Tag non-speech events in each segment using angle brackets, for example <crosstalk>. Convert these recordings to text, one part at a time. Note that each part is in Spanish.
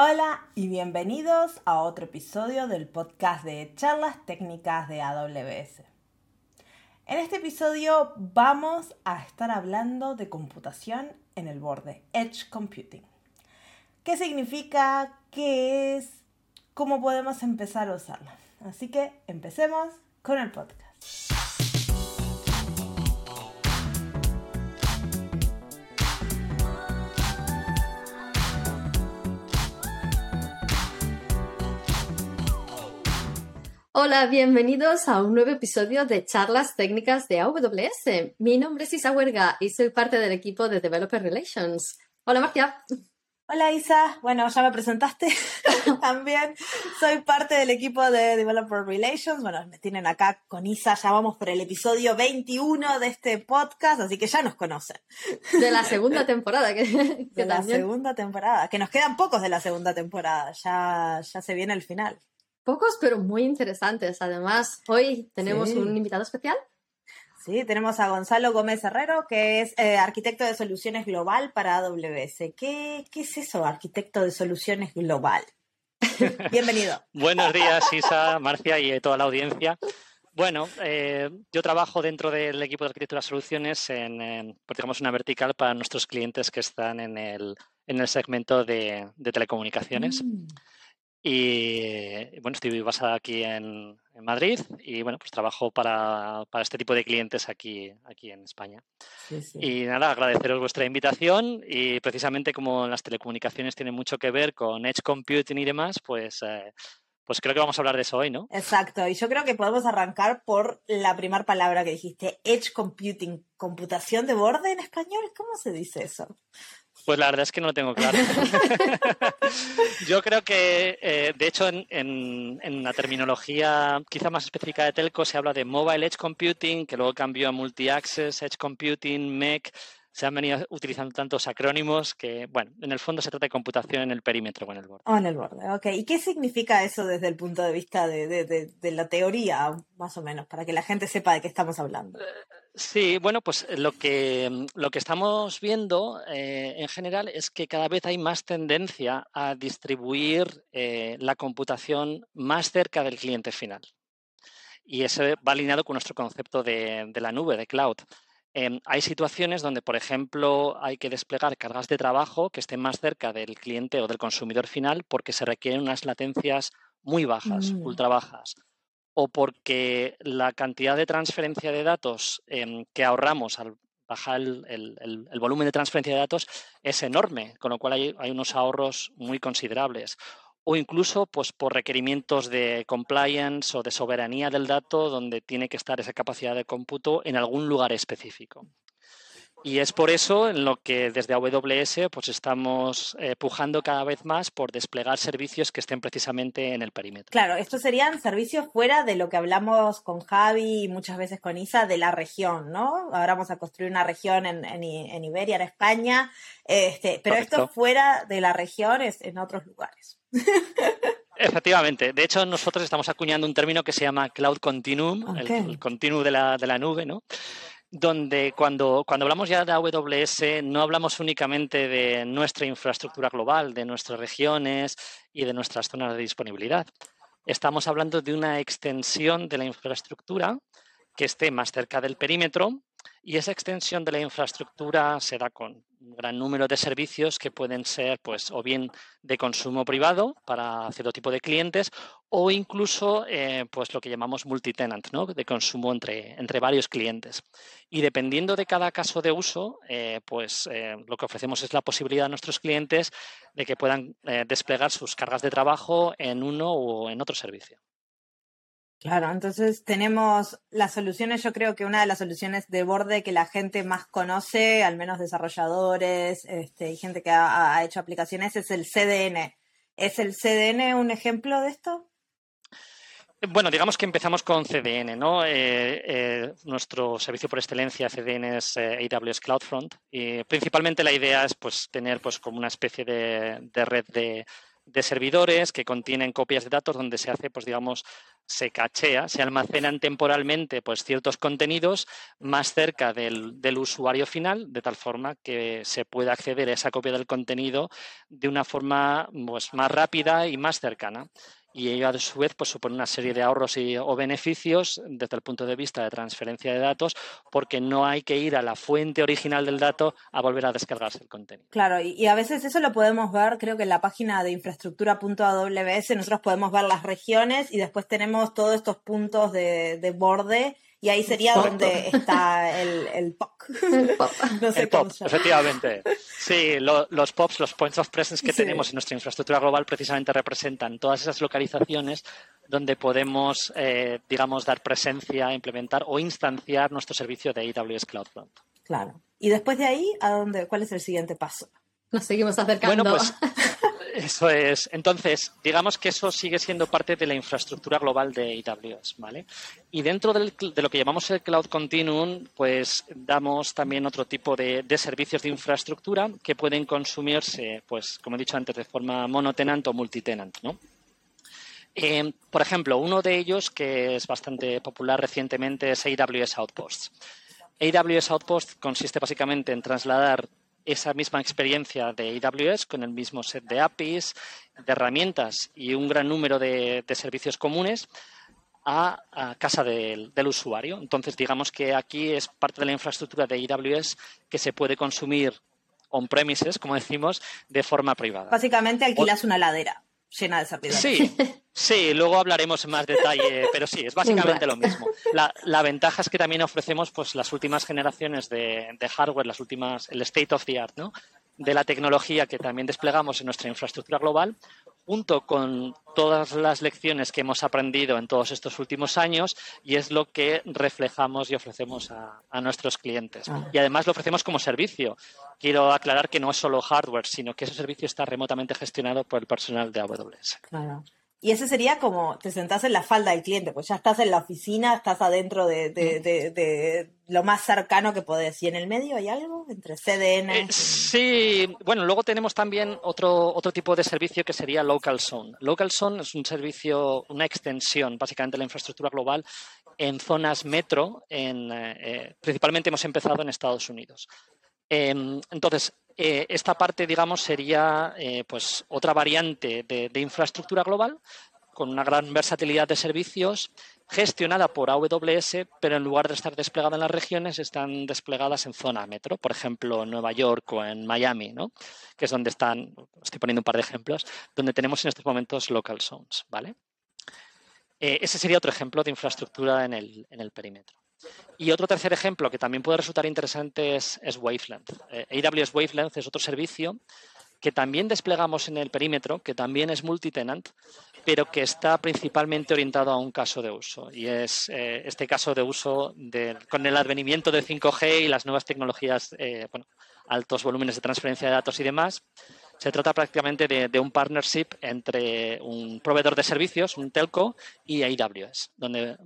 Hola y bienvenidos a otro episodio del podcast de charlas técnicas de AWS. En este episodio vamos a estar hablando de computación en el borde, Edge Computing. ¿Qué significa? ¿Qué es? ¿Cómo podemos empezar a usarla? Así que empecemos con el podcast. Hola, bienvenidos a un nuevo episodio de Charlas Técnicas de AWS. Mi nombre es Isa Huerga y soy parte del equipo de Developer Relations. Hola, Marcia. Hola, Isa. Bueno, ya me presentaste <laughs> también. Soy parte del equipo de Developer Relations. Bueno, me tienen acá con Isa. Ya vamos por el episodio 21 de este podcast, así que ya nos conocen. De la segunda temporada. Que, de la segunda temporada. Que nos quedan pocos de la segunda temporada. Ya, ya se viene el final. Pocos, pero muy interesantes. Además, hoy tenemos un invitado especial. Sí, tenemos a Gonzalo Gómez Herrero, que es eh, arquitecto de soluciones global para AWS. ¿Qué, ¿Qué es eso, arquitecto de soluciones global? <laughs> Bienvenido. Buenos días, Isa, Marcia y toda la audiencia. Bueno, eh, yo trabajo dentro del equipo de arquitectura de soluciones en, en pues una vertical para nuestros clientes que están en el, en el segmento de, telecomunicaciones. Mm. Y bueno, estoy basada aquí en, Madrid y bueno, pues trabajo para, este tipo de clientes aquí, aquí en España. Y nada, agradeceros vuestra invitación y precisamente como las telecomunicaciones tienen mucho que ver con Edge Computing y demás, pues, eh, pues creo que vamos a hablar de eso hoy, ¿no? Exacto, y yo creo que podemos arrancar por la primera palabra que dijiste, Edge Computing, computación de borde en español, ¿cómo se dice eso? Pues la verdad es que no lo tengo claro. <laughs> Yo creo que, eh, de hecho, en, la terminología quizá más específica de telco se habla de Mobile Edge Computing, que luego cambió a Multi-Access Edge Computing, MEC. Se han venido utilizando tantos acrónimos que, bueno, en el fondo se trata de computación en el perímetro o en el borde. O en el borde, ok. ¿Y qué significa eso desde el punto de vista de, la teoría, más o menos, para que la gente sepa de qué estamos hablando? Eh, Sí, bueno, pues lo que, lo que estamos viendo eh, en general es que cada vez hay más tendencia a distribuir eh, la computación más cerca del cliente final. Y eso va alineado con nuestro concepto de, la nube, de cloud. Em, hay situaciones donde, por ejemplo, hay que desplegar cargas de trabajo que estén más cerca del cliente o del consumidor final porque se requieren unas latencias muy bajas, mm. ultra bajas o porque la cantidad de transferencia de datos em, que ahorramos al bajar el, volumen de transferencia de datos es enorme, con lo cual hay, hay, unos ahorros muy considerables. O incluso pues, por requerimientos de compliance o de soberanía del dato, donde tiene que estar esa capacidad de cómputo en algún lugar específico. Y es por eso en lo que desde AWS pues estamos eh, pujando cada vez más por desplegar servicios que estén precisamente en el perímetro. Claro, estos serían servicios fuera de lo que hablamos con Javi y muchas veces con Isa de la región, ¿no? Ahora vamos a construir una región en, en, Iberia, en España, este, pero esto fuera de la región es en otros lugares. <laughs> Efectivamente. De hecho, nosotros estamos acuñando un término que se llama Cloud Continuum, el, el continuum de la, de la nube, ¿no? Donde cuando, cuando hablamos ya de AWS no hablamos únicamente de nuestra infraestructura global, de nuestras regiones y de nuestras zonas de disponibilidad. Estamos hablando de una extensión de la infraestructura que esté más cerca del perímetro y esa extensión de la infraestructura será con un gran número de servicios que pueden ser, pues, o bien de consumo privado para cierto tipo de clientes, o incluso, eh, pues, lo que llamamos multitenant, ¿no? De consumo entre, entre varios clientes. Y dependiendo de cada caso de uso, eh, pues, eh, lo que ofrecemos es la posibilidad a nuestros clientes de que puedan desplegar sus cargas de trabajo en uno o en otro servicio. Claro, entonces tenemos las soluciones, yo creo que una de las soluciones de borde que la gente más conoce, al menos desarrolladores este, y gente que ha, hecho aplicaciones, es el CDN. ¿Es el CDN un ejemplo de esto? Bueno, digamos que empezamos con CDN, ¿no? Eh, eh, nuestro servicio por excelencia CDN es eh, AWS CloudFront y principalmente la idea es pues tener pues como una especie de red de, de servidores que contienen copias de datos donde se hace, pues digamos, se cachea, se almacenan temporalmente pues, ciertos contenidos más cerca del, del, usuario final, de tal forma que se pueda acceder a esa copia del contenido de una forma pues, más rápida y más cercana y ello a su vez pues, supone una serie de ahorros y, o beneficios desde el punto de vista de transferencia de datos porque no hay que ir a la fuente original del dato a volver a descargarse el contenido. Claro, y, a veces eso lo podemos ver, creo que en la página de infraestructura.aws nosotros podemos ver las regiones y después tenemos todos estos puntos de, de borde y ahí sería donde está el, el POC. El pop, <laughs> no sé pop efectivamente. Sí, los POPs, los Points of Presence que tenemos en nuestra infraestructura global precisamente representan todas esas localizaciones donde podemos, eh, digamos, dar presencia, implementar o instanciar nuestro servicio de AWS CloudFront. Claro. Y después de ahí, ¿a dónde, ¿cuál es el siguiente paso? Nos seguimos acercando. Bueno, pues <laughs> eso es. Entonces, digamos que eso sigue siendo parte de la infraestructura global de AWS, ¿vale? Y dentro de lo que llamamos el Cloud Continuum, pues damos también otro tipo de, servicios de infraestructura que pueden consumirse, pues, como he dicho antes, de forma monotenant o multitenant, ¿no? Eh, por ejemplo, uno de ellos que es bastante popular recientemente es AWS Outposts. AWS Outpost consiste básicamente en trasladar esa misma experiencia de AWS con el mismo set de APIs, de herramientas y un gran número de, servicios comunes a, casa del, usuario. Entonces, digamos que aquí es parte de la infraestructura de AWS que se puede consumir on-premises, como decimos, de forma privada. Básicamente alquilas una ladera Sí, sí, luego hablaremos en más detalle, pero sí, es básicamente lo mismo. La, ventaja es que también ofrecemos pues las últimas generaciones de, de, hardware, las últimas, el state of the art, ¿no? de la tecnología que también desplegamos en nuestra infraestructura global, junto con todas las lecciones que hemos aprendido en todos estos últimos años y es lo que reflejamos y ofrecemos a, nuestros clientes. Ah. Y además lo ofrecemos como servicio. Quiero aclarar que no es solo hardware, sino que ese servicio está remotamente gestionado por el personal de AWS. Claro. Y ese sería como te sentás en la falda del cliente, pues ya estás en la oficina, estás adentro de, de, lo más cercano que podés. ¿Y en el medio hay algo entre CDN? Eh, sí, bueno, luego tenemos también otro, otro tipo de servicio que sería Local Zone. Local Zone es un servicio, una extensión básicamente de la infraestructura global en zonas metro, en, eh, eh, principalmente hemos empezado en Estados Unidos. Em, entonces, eh, esta parte, digamos, sería eh, pues otra variante de, infraestructura global con una gran versatilidad de servicios gestionada por AWS, pero en lugar de estar desplegada en las regiones, están desplegadas en zona metro, por ejemplo, en Nueva York o en Miami, ¿no? que es donde están, estoy poniendo un par de ejemplos, donde tenemos en estos momentos local zones. ¿vale? Eh, ese sería otro ejemplo de infraestructura en el perímetro. Y otro tercer ejemplo que también puede resultar interesante es, Wavelength. Eh, AWS Wavelength es otro servicio que también desplegamos en el perímetro, que también es multitenant, pero que está principalmente orientado a un caso de uso. Y es eh, este caso de uso con el advenimiento de 5G y las nuevas tecnologías, eh, altos volúmenes de transferencia de datos y demás. Se trata prácticamente de, un partnership entre un proveedor de servicios, un telco, y AWS, donde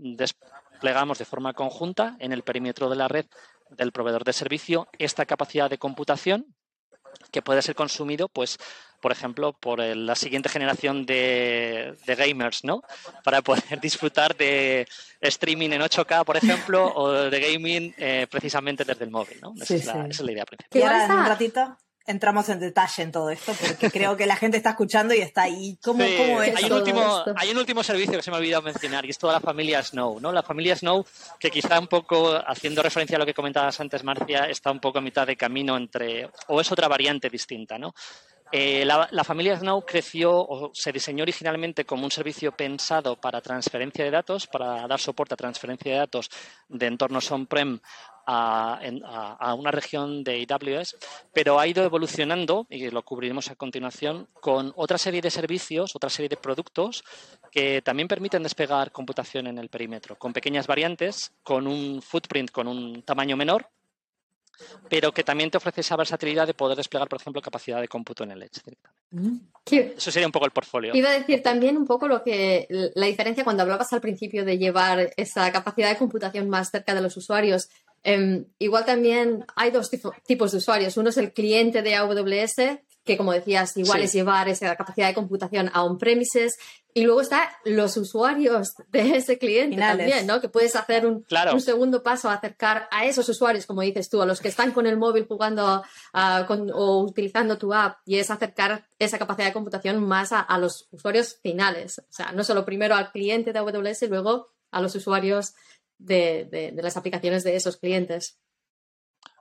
desplegamos de forma conjunta en el perímetro de la red del proveedor de servicio esta capacidad de computación que puede ser consumido, pues, por ejemplo, por la siguiente generación de, gamers, ¿no? Para poder <laughs> disfrutar de streaming en 8K, por ejemplo, o de gaming eh, precisamente desde el móvil, ¿no? Esa, es, la, esa, es la, idea principal. ¿Y ahora un ratito? Entramos en detalle en todo esto, porque creo que la gente está escuchando y está ahí. ¿Cómo, es hay un, último, hay un último servicio que se me ha olvidado mencionar y es toda la familia Snow, ¿no? La familia Snow, que quizá un poco, haciendo referencia a lo que comentabas antes, Marcia, está un poco a mitad de camino entre, o es otra variante distinta, ¿no? Eh, la, la, familia Snow creció o se diseñó originalmente como un servicio pensado para transferencia de datos, para dar soporte a transferencia de datos de entornos on-prem a, una región de AWS, pero ha ido evolucionando, y lo cubriremos a continuación, con otra serie de servicios, otra serie de productos que también permiten despegar computación en el perímetro, con pequeñas variantes, con un footprint, con un tamaño menor, pero que también te ofrece esa versatilidad de poder desplegar, por ejemplo, capacidad de cómputo en el Edge mm. Eso sería un poco el portfolio. Iba a decir también un poco lo que la diferencia cuando hablabas al principio de llevar esa capacidad de computación más cerca de los usuarios. Em, igual también hay dos tipos de usuarios. Uno es el cliente de AWS que como decías, igual Sí. es llevar esa capacidad de computación a on-premises. Y luego está los usuarios de ese cliente Finales. también, ¿no? Que puedes hacer un, Claro. un segundo paso a acercar a esos usuarios, como dices tú, a los que están con el móvil jugando con- o utilizando tu app, y es acercar esa capacidad de computación más a, a los usuarios finales. O sea, no solo primero al cliente de AWS y luego a los usuarios de, de- de las aplicaciones de esos clientes.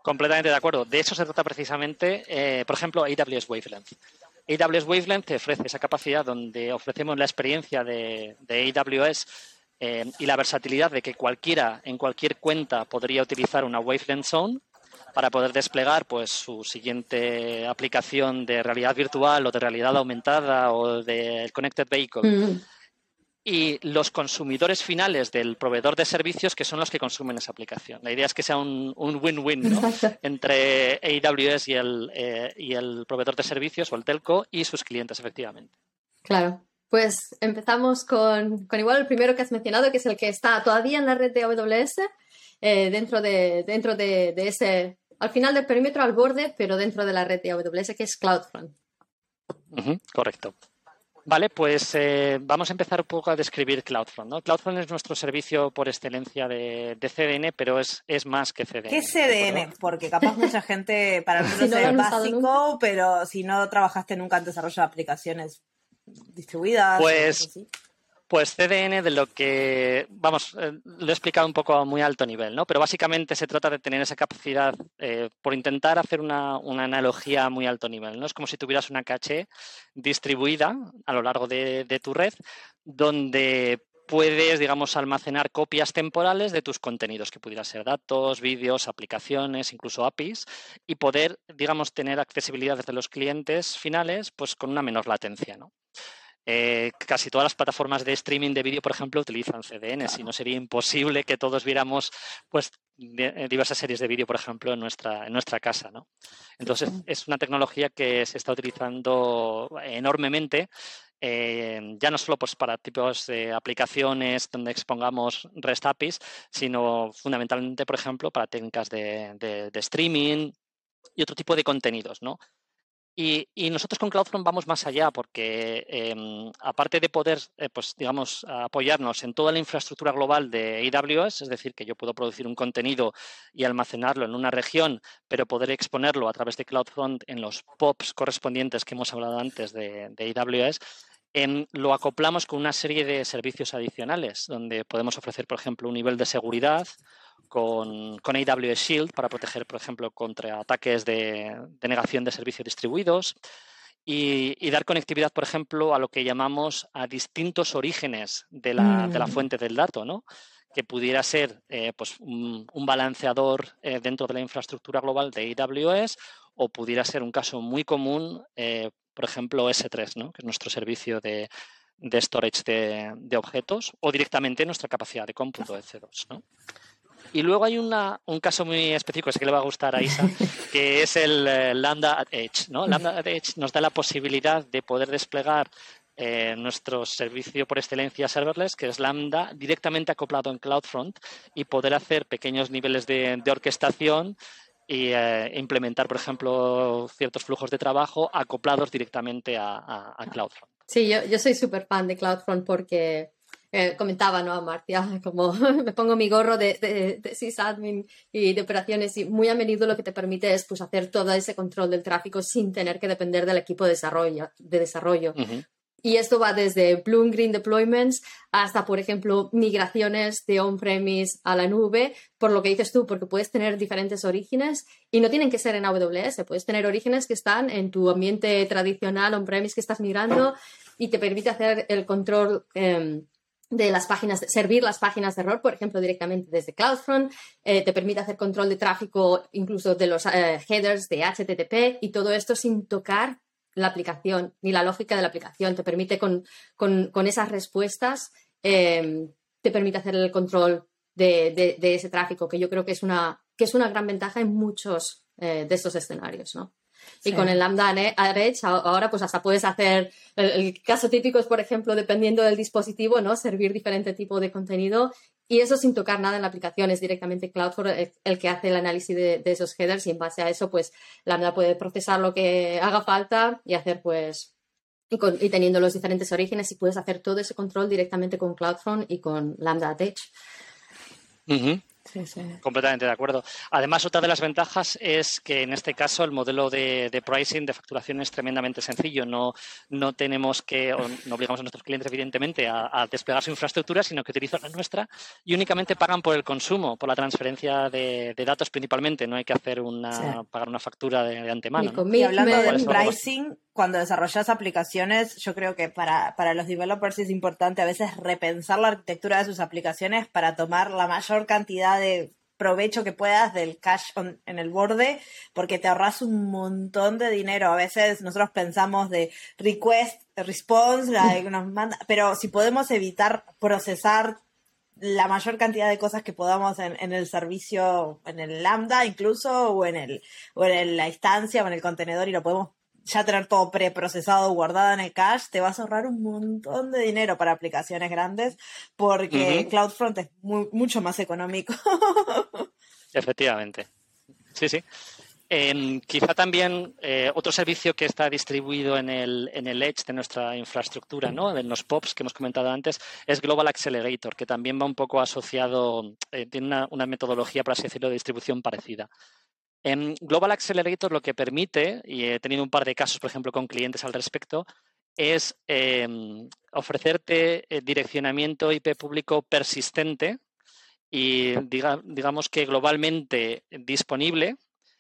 Completamente de acuerdo. De eso se trata precisamente, eh, por ejemplo, AWS Wavelength. AWS Wavelength te ofrece esa capacidad donde ofrecemos la experiencia de, de AWS eh, y la versatilidad de que cualquiera en cualquier cuenta podría utilizar una Wavelength Zone para poder desplegar pues su siguiente aplicación de realidad virtual o de realidad aumentada o del Connected Vehicle Mm, y los consumidores finales del proveedor de servicios que son los que consumen esa aplicación. La idea es que sea un un win-win ¿no? Entre AWS y el, eh, y el proveedor de servicios o el telco y sus clientes, efectivamente. Claro. Pues empezamos con, con igual el primero que has mencionado, que es el que está todavía en la red de AWS, eh, dentro, de, dentro de, de ese, al final del perímetro al borde, pero dentro de la red de AWS, que es CloudFront. Correcto. Vale, pues eh, vamos a empezar un poco a describir CloudFront. ¿no? CloudFront es nuestro servicio por excelencia de, de CDN, pero es, es más que CDN. ¿Qué es. CDN? Porque capaz mucha gente, para <laughs> nosotros Si no es básico, pero si no trabajaste nunca en desarrollo de aplicaciones distribuidas. o Pues. Pues CDN de lo que, vamos, eh, lo he explicado un poco a muy alto nivel, ¿no? Pero básicamente se trata de tener esa capacidad, eh, por intentar hacer una, una analogía a muy alto nivel, ¿no? Es como si tuvieras una caché distribuida a lo largo de, de tu red, donde puedes, digamos, almacenar copias temporales de tus contenidos, que pudieran ser datos, vídeos, aplicaciones, incluso APIs, y poder, digamos, tener accesibilidad desde los clientes finales, pues con una menor latencia, ¿no? Eh, casi todas las plataformas de streaming de vídeo, por ejemplo, utilizan CDN, si no sería imposible que todos viéramos pues, eh, diversas series de vídeo, por ejemplo, en nuestra, en nuestra casa. ¿no? Entonces, es una tecnología que se está utilizando enormemente, eh, ya no solo pues, para tipos de aplicaciones donde expongamos REST APIs, sino fundamentalmente, por ejemplo, para técnicas de, de- de streaming y otro tipo de contenidos, ¿no? Y, y nosotros con CloudFront vamos más allá porque em, aparte de poder, eh, pues digamos, apoyarnos en toda la infraestructura global de AWS, es decir, que yo puedo producir un contenido y almacenarlo en una región, pero poder exponerlo a través de CloudFront en los POPs correspondientes que hemos hablado antes de, de AWS, em, lo acoplamos con una serie de servicios adicionales, donde podemos ofrecer, por ejemplo, un nivel de seguridad con, con AWS Shield para proteger, por ejemplo, contra ataques de, de negación de servicios distribuidos y, y dar conectividad, por ejemplo, a lo que llamamos a distintos orígenes de la, de la Mm. fuente del dato, ¿no? que pudiera ser eh, pues, un, un balanceador eh, dentro de la infraestructura global de AWS o pudiera ser un caso muy común, eh, por ejemplo, S3, ¿no? que es nuestro servicio de, de storage de, de objetos, o directamente nuestra capacidad de cómputo EC2. ¿no? Y luego hay una, un caso muy específico, sé que le va a gustar a Isa, <laughs> que es el eh, Lambda at Edge. ¿no? Lambda at Edge nos da la posibilidad de poder desplegar eh, nuestro servicio por excelencia serverless, que es Lambda, directamente acoplado en CloudFront y poder hacer pequeños niveles de, de orquestación y eh, implementar, por ejemplo, ciertos flujos de trabajo acoplados directamente a, a- a CloudFront. Sí, yo, yo soy súper fan de CloudFront porque eh, comentaba ¿no? a Marcia, <laughs> como <laughs> me pongo mi gorro de, de, de sysadmin y de operaciones y muy a menudo lo que te permite es pues, hacer todo ese control del tráfico sin tener que depender del equipo de desarrollo. De desarrollo. Y esto va desde Bloom Green Deployments hasta, por ejemplo, migraciones de on-premise a la nube, por lo que dices tú, porque puedes tener diferentes orígenes y no tienen que ser en AWS, puedes tener orígenes que están en tu ambiente tradicional on-premise que estás migrando y te permite hacer el control. em, de las páginas, servir las páginas de error, por ejemplo, directamente desde CloudFront, eh, te permite hacer control de tráfico incluso de los eh, headers de HTTP y todo esto sin tocar la aplicación ni la lógica de la aplicación. Te permite con, con- con esas respuestas, eh, te permite hacer el control de, de- de ese tráfico, que yo creo que es una, que es una gran ventaja en muchos eh, de estos escenarios, ¿no? Y Sí. con el Lambda Edge ahora pues hasta puedes hacer, el, el caso típico es, por ejemplo, dependiendo del dispositivo, ¿no? Servir diferente tipo de contenido Y eso sin tocar nada en la aplicación, es directamente CloudFront el, que hace el análisis de, esos headers y en base a eso, pues Lambda puede procesar lo que haga falta y hacer, pues, y, teniendo los diferentes orígenes y puedes hacer todo ese control directamente con CloudFront y con Lambda Tech. Sí, sí. Completamente de acuerdo. Además, otra de las ventajas es que en este caso el modelo de, pricing, de facturación es tremendamente sencillo. No, no tenemos que, no obligamos a nuestros clientes, evidentemente, a, desplegar su infraestructura, sino que utilizan la nuestra y únicamente pagan por el consumo, por la transferencia de, datos principalmente. No hay que hacer una, pagar una factura de, antemano. Y, hablando de pricing, cuando desarrollas aplicaciones, yo creo que para, para los developers es importante a veces repensar la arquitectura de sus aplicaciones para tomar la mayor cantidad de provecho que puedas del cache en el borde, porque te ahorras un montón de dinero. A veces nosotros pensamos de request, response, manda, pero si podemos evitar procesar la mayor cantidad de cosas que podamos en, en, el servicio, en el lambda incluso, o en el, o en la instancia, o en el contenedor, y lo podemos ya tener todo preprocesado, guardado en el cache, te vas a ahorrar un montón de dinero para aplicaciones grandes porque CloudFront es mucho más económico. <laughs> Efectivamente. Sí, sí. quizá también eh, otro servicio que está distribuido en el, en el Edge de nuestra infraestructura, ¿no? en los POPs que hemos comentado antes, es Global Accelerator, que también va un poco asociado, eh, tiene una, una, metodología, por así decirlo, de distribución parecida. Global Accelerator lo que permite, y he tenido un par de casos, por ejemplo, con clientes al respecto, es em, ofrecerte eh, direccionamiento IP público persistente y digamos que globalmente disponible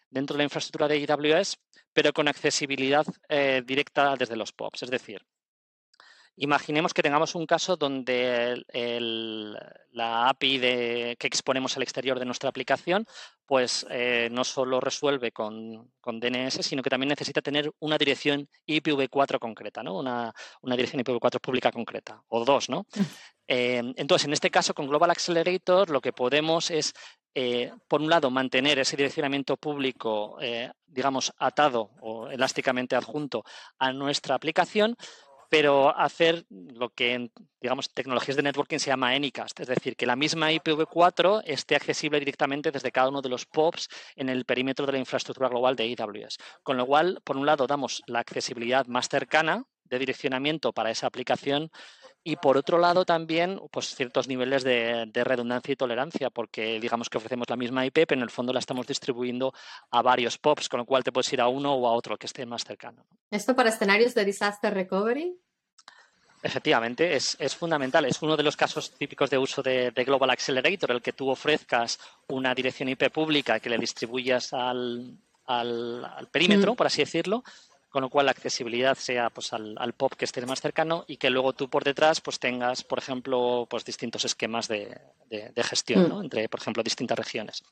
dentro de la infraestructura de AWS, pero con accesibilidad eh, directa desde los POPs. Es decir, Imaginemos que tengamos un caso donde la API que exponemos al exterior de nuestra aplicación, pues eh, no solo resuelve con, DNS, sino que también necesita tener una dirección IPv4 concreta, ¿no? Una, dirección IPv4 pública concreta, o dos, ¿no? Mm. Eh, entonces, en este caso, con Global Accelerator, lo que podemos es eh, por un lado, mantener ese direccionamiento público, digamos, atado o elásticamente adjunto a nuestra aplicación, pero hacer lo que en digamos, tecnologías de networking se llama Anycast, es decir, que la misma IPv4 esté accesible directamente desde cada uno de los POPs en el perímetro de la infraestructura global de AWS. Con lo cual, por un lado, damos la accesibilidad más cercana de direccionamiento para esa aplicación y por otro lado también pues ciertos niveles de, redundancia y tolerancia porque digamos que ofrecemos la misma IP pero en el fondo la estamos distribuyendo a varios POPs con lo cual te puedes ir a uno o a otro que esté más cercano. ¿Esto para escenarios de disaster recovery? Efectivamente, es, fundamental. Es uno de los casos típicos de uso de, Global Accelerator, el que tú ofrezcas una dirección IP pública que le distribuyas al, perímetro, mm. por así decirlo, con lo cual la accesibilidad sea pues al, POP que esté más cercano y que luego tú por detrás pues tengas, por ejemplo, pues distintos esquemas de, gestión mm. entre, por ejemplo, distintas regiones.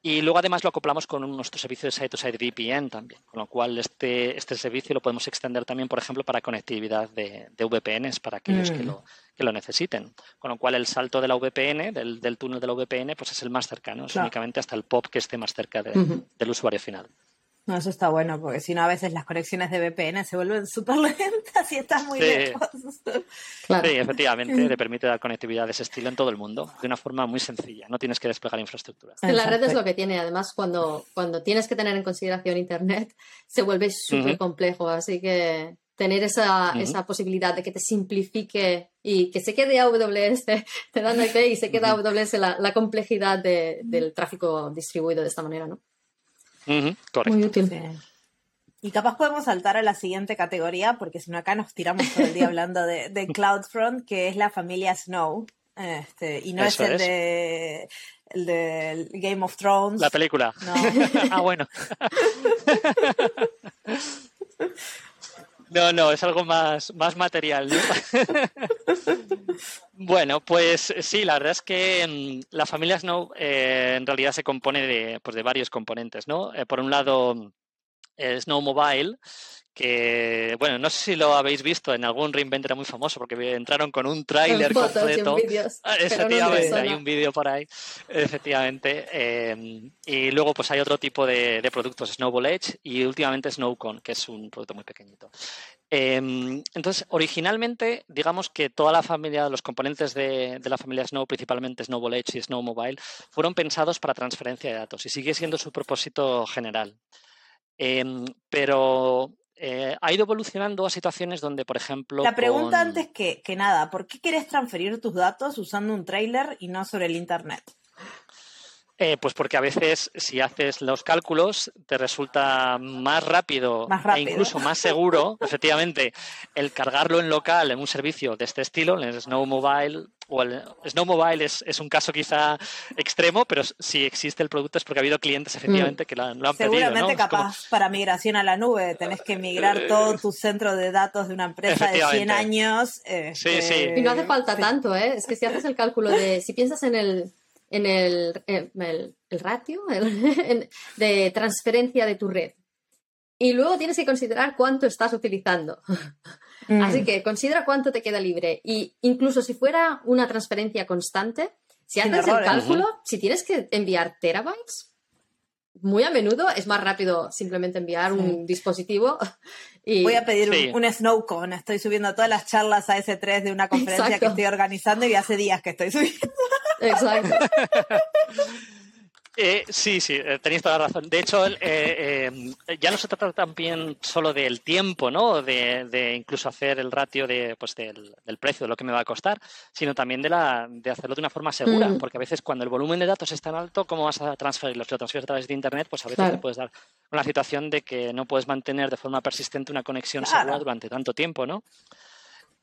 Y luego además lo acoplamos con nuestro servicio de site-to-site VPN también, con lo cual este, este servicio lo podemos extender también, por ejemplo, para conectividad de, VPNs para aquellos que, mm. lo, que lo necesiten. Con lo cual el salto de la VPN, del, túnel de la VPN, pues es el más cercano, es únicamente hasta el POP que esté más cerca del usuario final. No, eso está bueno, porque si no, a veces las conexiones de VPN se vuelven súper <laughs> lentas y estás muy lejos. Sí, efectivamente, <laughs> te permite dar conectividad de ese estilo en todo el mundo, de una forma muy sencilla. No tienes que desplegar infraestructura. La red es lo que tiene. Además, cuando, cuando tienes que tener en consideración Internet, se vuelve súper complejo. Así que tener esa, esa posibilidad de que te simplifique y que se quede AWS, <laughs> te dan IP y se queda AWS la, la complejidad del tráfico distribuido de esta manera, ¿no? Correcto. Muy útil. Y capaz podemos saltar a la siguiente categoría, porque si no acá nos tiramos todo el día <laughs> hablando de, CloudFront, que es la familia Snow. Este, y no es el de el de Game of Thrones. La película. No. <laughs> ah, bueno. <laughs> No, no, es algo más, más material. <laughs> bueno, pues sí, la verdad es que mm, la familia Snow eh, en realidad se compone de, pues, de varios componentes, ¿no? Eh, por un lado, Snow Mobile, que, bueno, no sé si lo habéis visto en algún reinvent muy famoso porque entraron con un tráiler completo. Ah, efectivamente, hay un vídeo por ahí, efectivamente. Em, y luego pues hay otro tipo de, productos, Snowball Edge y últimamente Snowcon, que es un producto muy pequeñito. Em, entonces, originalmente, digamos que toda la familia, los componentes de, la familia Snow, principalmente Snowball Edge y Snow Mobile, fueron pensados para transferencia de datos y sigue siendo su propósito general. Em, pero eh, ha ido evolucionando a situaciones donde, por ejemplo. La pregunta antes que, que nada, ¿por qué quieres transferir tus datos usando un trailer y no sobre el Internet? Eh, pues porque a veces si haces los cálculos te resulta más rápido, e incluso más seguro, <laughs> efectivamente, el cargarlo en local en un servicio de este estilo, en Snow Mobile, o el Snow Mobile es, es un caso quizá extremo, pero si existe el producto es porque ha habido clientes mm. efectivamente que lo, han, pedido. Seguramente capaz para migración a la nube, tenés que migrar eh, todo tu centro de datos de una empresa de 100 años. sí, sí. Y no hace falta tanto, ¿eh? Es que si haces el cálculo de, si piensas en el en el, el, ratio <laughs> de transferencia de tu red. Y luego tienes que considerar cuánto estás utilizando. Mm. Así que considera cuánto te queda libre. Y incluso si fuera una transferencia constante, si haces el cálculo, si tienes que enviar terabytes, muy a menudo es más rápido simplemente enviar un dispositivo. Y... Voy a pedir un, SnowCon. Estoy subiendo todas las charlas a S3 de una conferencia que estoy organizando y hace días que estoy subiendo. Exacto. <laughs> Eh, sí, sí, eh, tenéis toda la razón. De hecho, eh, ya no se trata también solo del tiempo, ¿no? De, incluso hacer el ratio de, pues del, precio, de lo que me va a costar, sino también de, la, de hacerlo de una forma segura, mm. porque a veces cuando el volumen de datos es tan alto, ¿cómo vas a transferirlo? Si lo transfieres a través de Internet, pues a veces te puedes dar una situación de que no puedes mantener de forma persistente una conexión segura durante tanto tiempo, ¿no?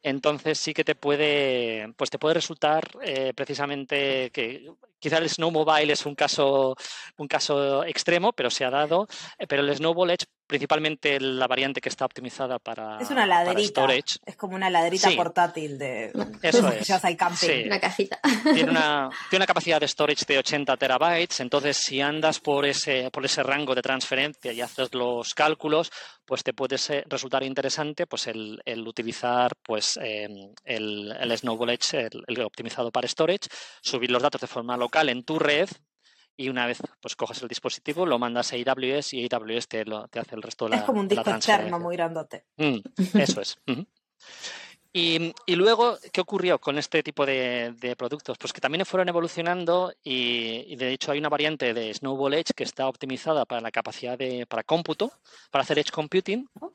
Entonces sí que te puede, pues te puede resultar eh, precisamente que quizá el Snowmobile es un caso, un caso extremo, pero se ha dado, eh, pero el Snowball Edge principalmente la variante que está optimizada para es una laderita es como una laderita portátil de <laughs> eso <laughs> es. al camping. Una cajita. Tiene una, <laughs> tiene una capacidad de storage de 80 terabytes entonces si andas por ese por ese rango de transferencia y haces los cálculos pues te puede resultar interesante pues el, utilizar pues em, el, el Snowball Edge el, el optimizado para storage subir los datos de forma local en tu red y una vez pues coges el dispositivo, lo mandas a AWS y AWS te, lo, te hace el resto de la Es como un disco externo muy grandote. Mm, eso es. y, y, luego, ¿qué ocurrió con este tipo de, de productos? Pues que también fueron evolucionando y, de hecho hay una variante de Snowball Edge que está optimizada para la capacidad de, para cómputo, para hacer Edge Computing. Oh.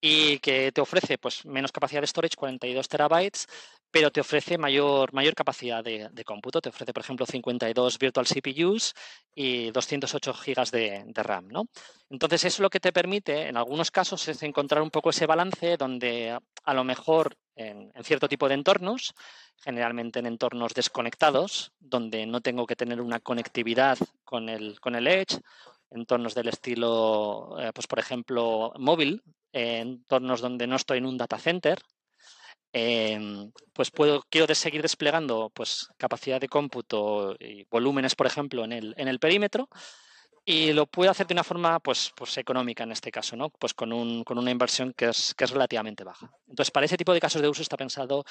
Y que te ofrece pues, menos capacidad de storage, 42 terabytes, pero te ofrece mayor, mayor capacidad de, cómputo. Te ofrece, por ejemplo, 52 virtual CPUs y 208 gigas de, RAM. ¿no? Entonces, eso lo que te permite, en algunos casos, es encontrar un poco ese balance donde a lo mejor en, cierto tipo de entornos, generalmente en entornos desconectados, donde no tengo que tener una conectividad con el, con el Edge, entornos del estilo, eh, pues por ejemplo, móvil, entornos donde no estoy en un data center, Em, pues puedo, quiero seguir desplegando pues, capacidad de cómputo y volúmenes, por ejemplo, en el, en el perímetro, y lo puedo hacer de una forma pues, pues económica en este caso, ¿no? Pues con, un, con una inversión que es, que es relativamente baja. Entonces, para ese tipo de casos de uso está pensado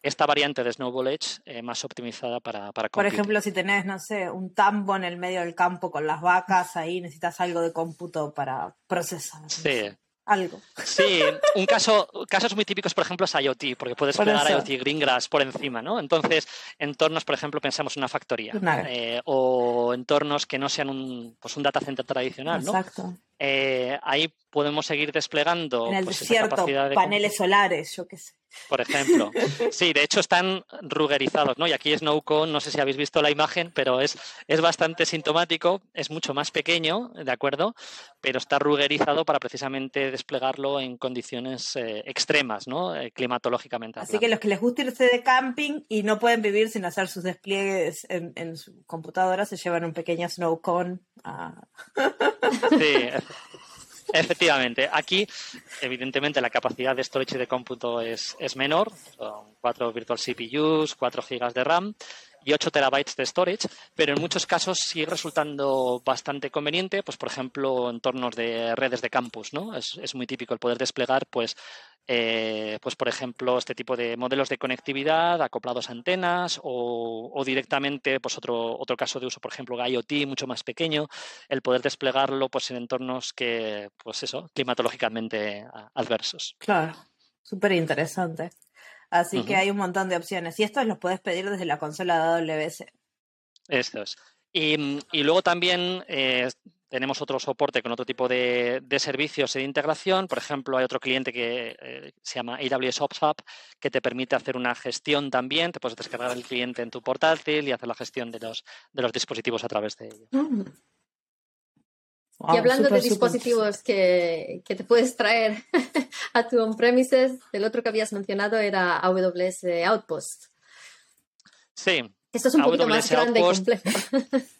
esta variante de Snowball Edge eh, más optimizada para, para Por ejemplo, si tenés, no sé, un tambo en el medio del campo con las vacas, ahí necesitas algo de cómputo para procesar. Sí, algo. Sí, un caso, casos muy típicos, por ejemplo, es IoT, porque puedes pegar IoT Greengrass por encima, ¿no? Entonces, entornos, por ejemplo, pensamos en una factoría eh, o entornos que no sean un, pues un data center tradicional, ¿no? Exacto. Eh, ahí podemos seguir desplegando en el pues, desierto, paneles solares, yo qué sé. Por ejemplo. Sí, de hecho están rugerizados, ¿no? Y aquí Snowcone, no sé si habéis visto la imagen, pero es, es bastante sintomático, es mucho más pequeño, ¿de acuerdo? Pero está rugerizado para precisamente desplegarlo en condiciones eh, extremas, ¿no? Eh, climatológicamente. Así que los que les gusta irse de camping y no pueden vivir sin hacer sus despliegues en, en su computadora, se llevan un pequeño Snowcone a... Sí, <laughs> Efectivamente, aquí evidentemente la capacidad de storage de cómputo es, es menor, son 4 virtual CPUs, 4 GB de RAM y 8 terabytes de storage, pero en muchos casos sigue resultando bastante conveniente, pues por ejemplo, entornos de redes de campus, ¿no? Es, muy típico el poder desplegar, pues, eh, pues por ejemplo, este tipo de modelos de conectividad acoplados a antenas o, o, directamente, pues otro, otro caso de uso, por ejemplo, IoT mucho más pequeño, el poder desplegarlo pues en entornos que, pues eso, climatológicamente adversos. Claro, súper interesante. Así uh -huh. que hay un montón de opciones. Y estos los puedes pedir desde la consola de AWS. Esto es. Y, y luego también eh, tenemos otro soporte con otro tipo de, de, servicios de integración. Por ejemplo, hay otro cliente que eh, se llama AWS Ops Hub que te permite hacer una gestión también. Te puedes descargar el cliente en tu portátil y hacer la gestión de los, de los dispositivos a través de ello. Mm. Wow, y hablando super, de dispositivos que, que, te puedes traer <laughs> a tu on-premises, el otro que habías mencionado era AWS Outpost. Sí. Esto es un poquito más grande Outpost. y complejo. <laughs>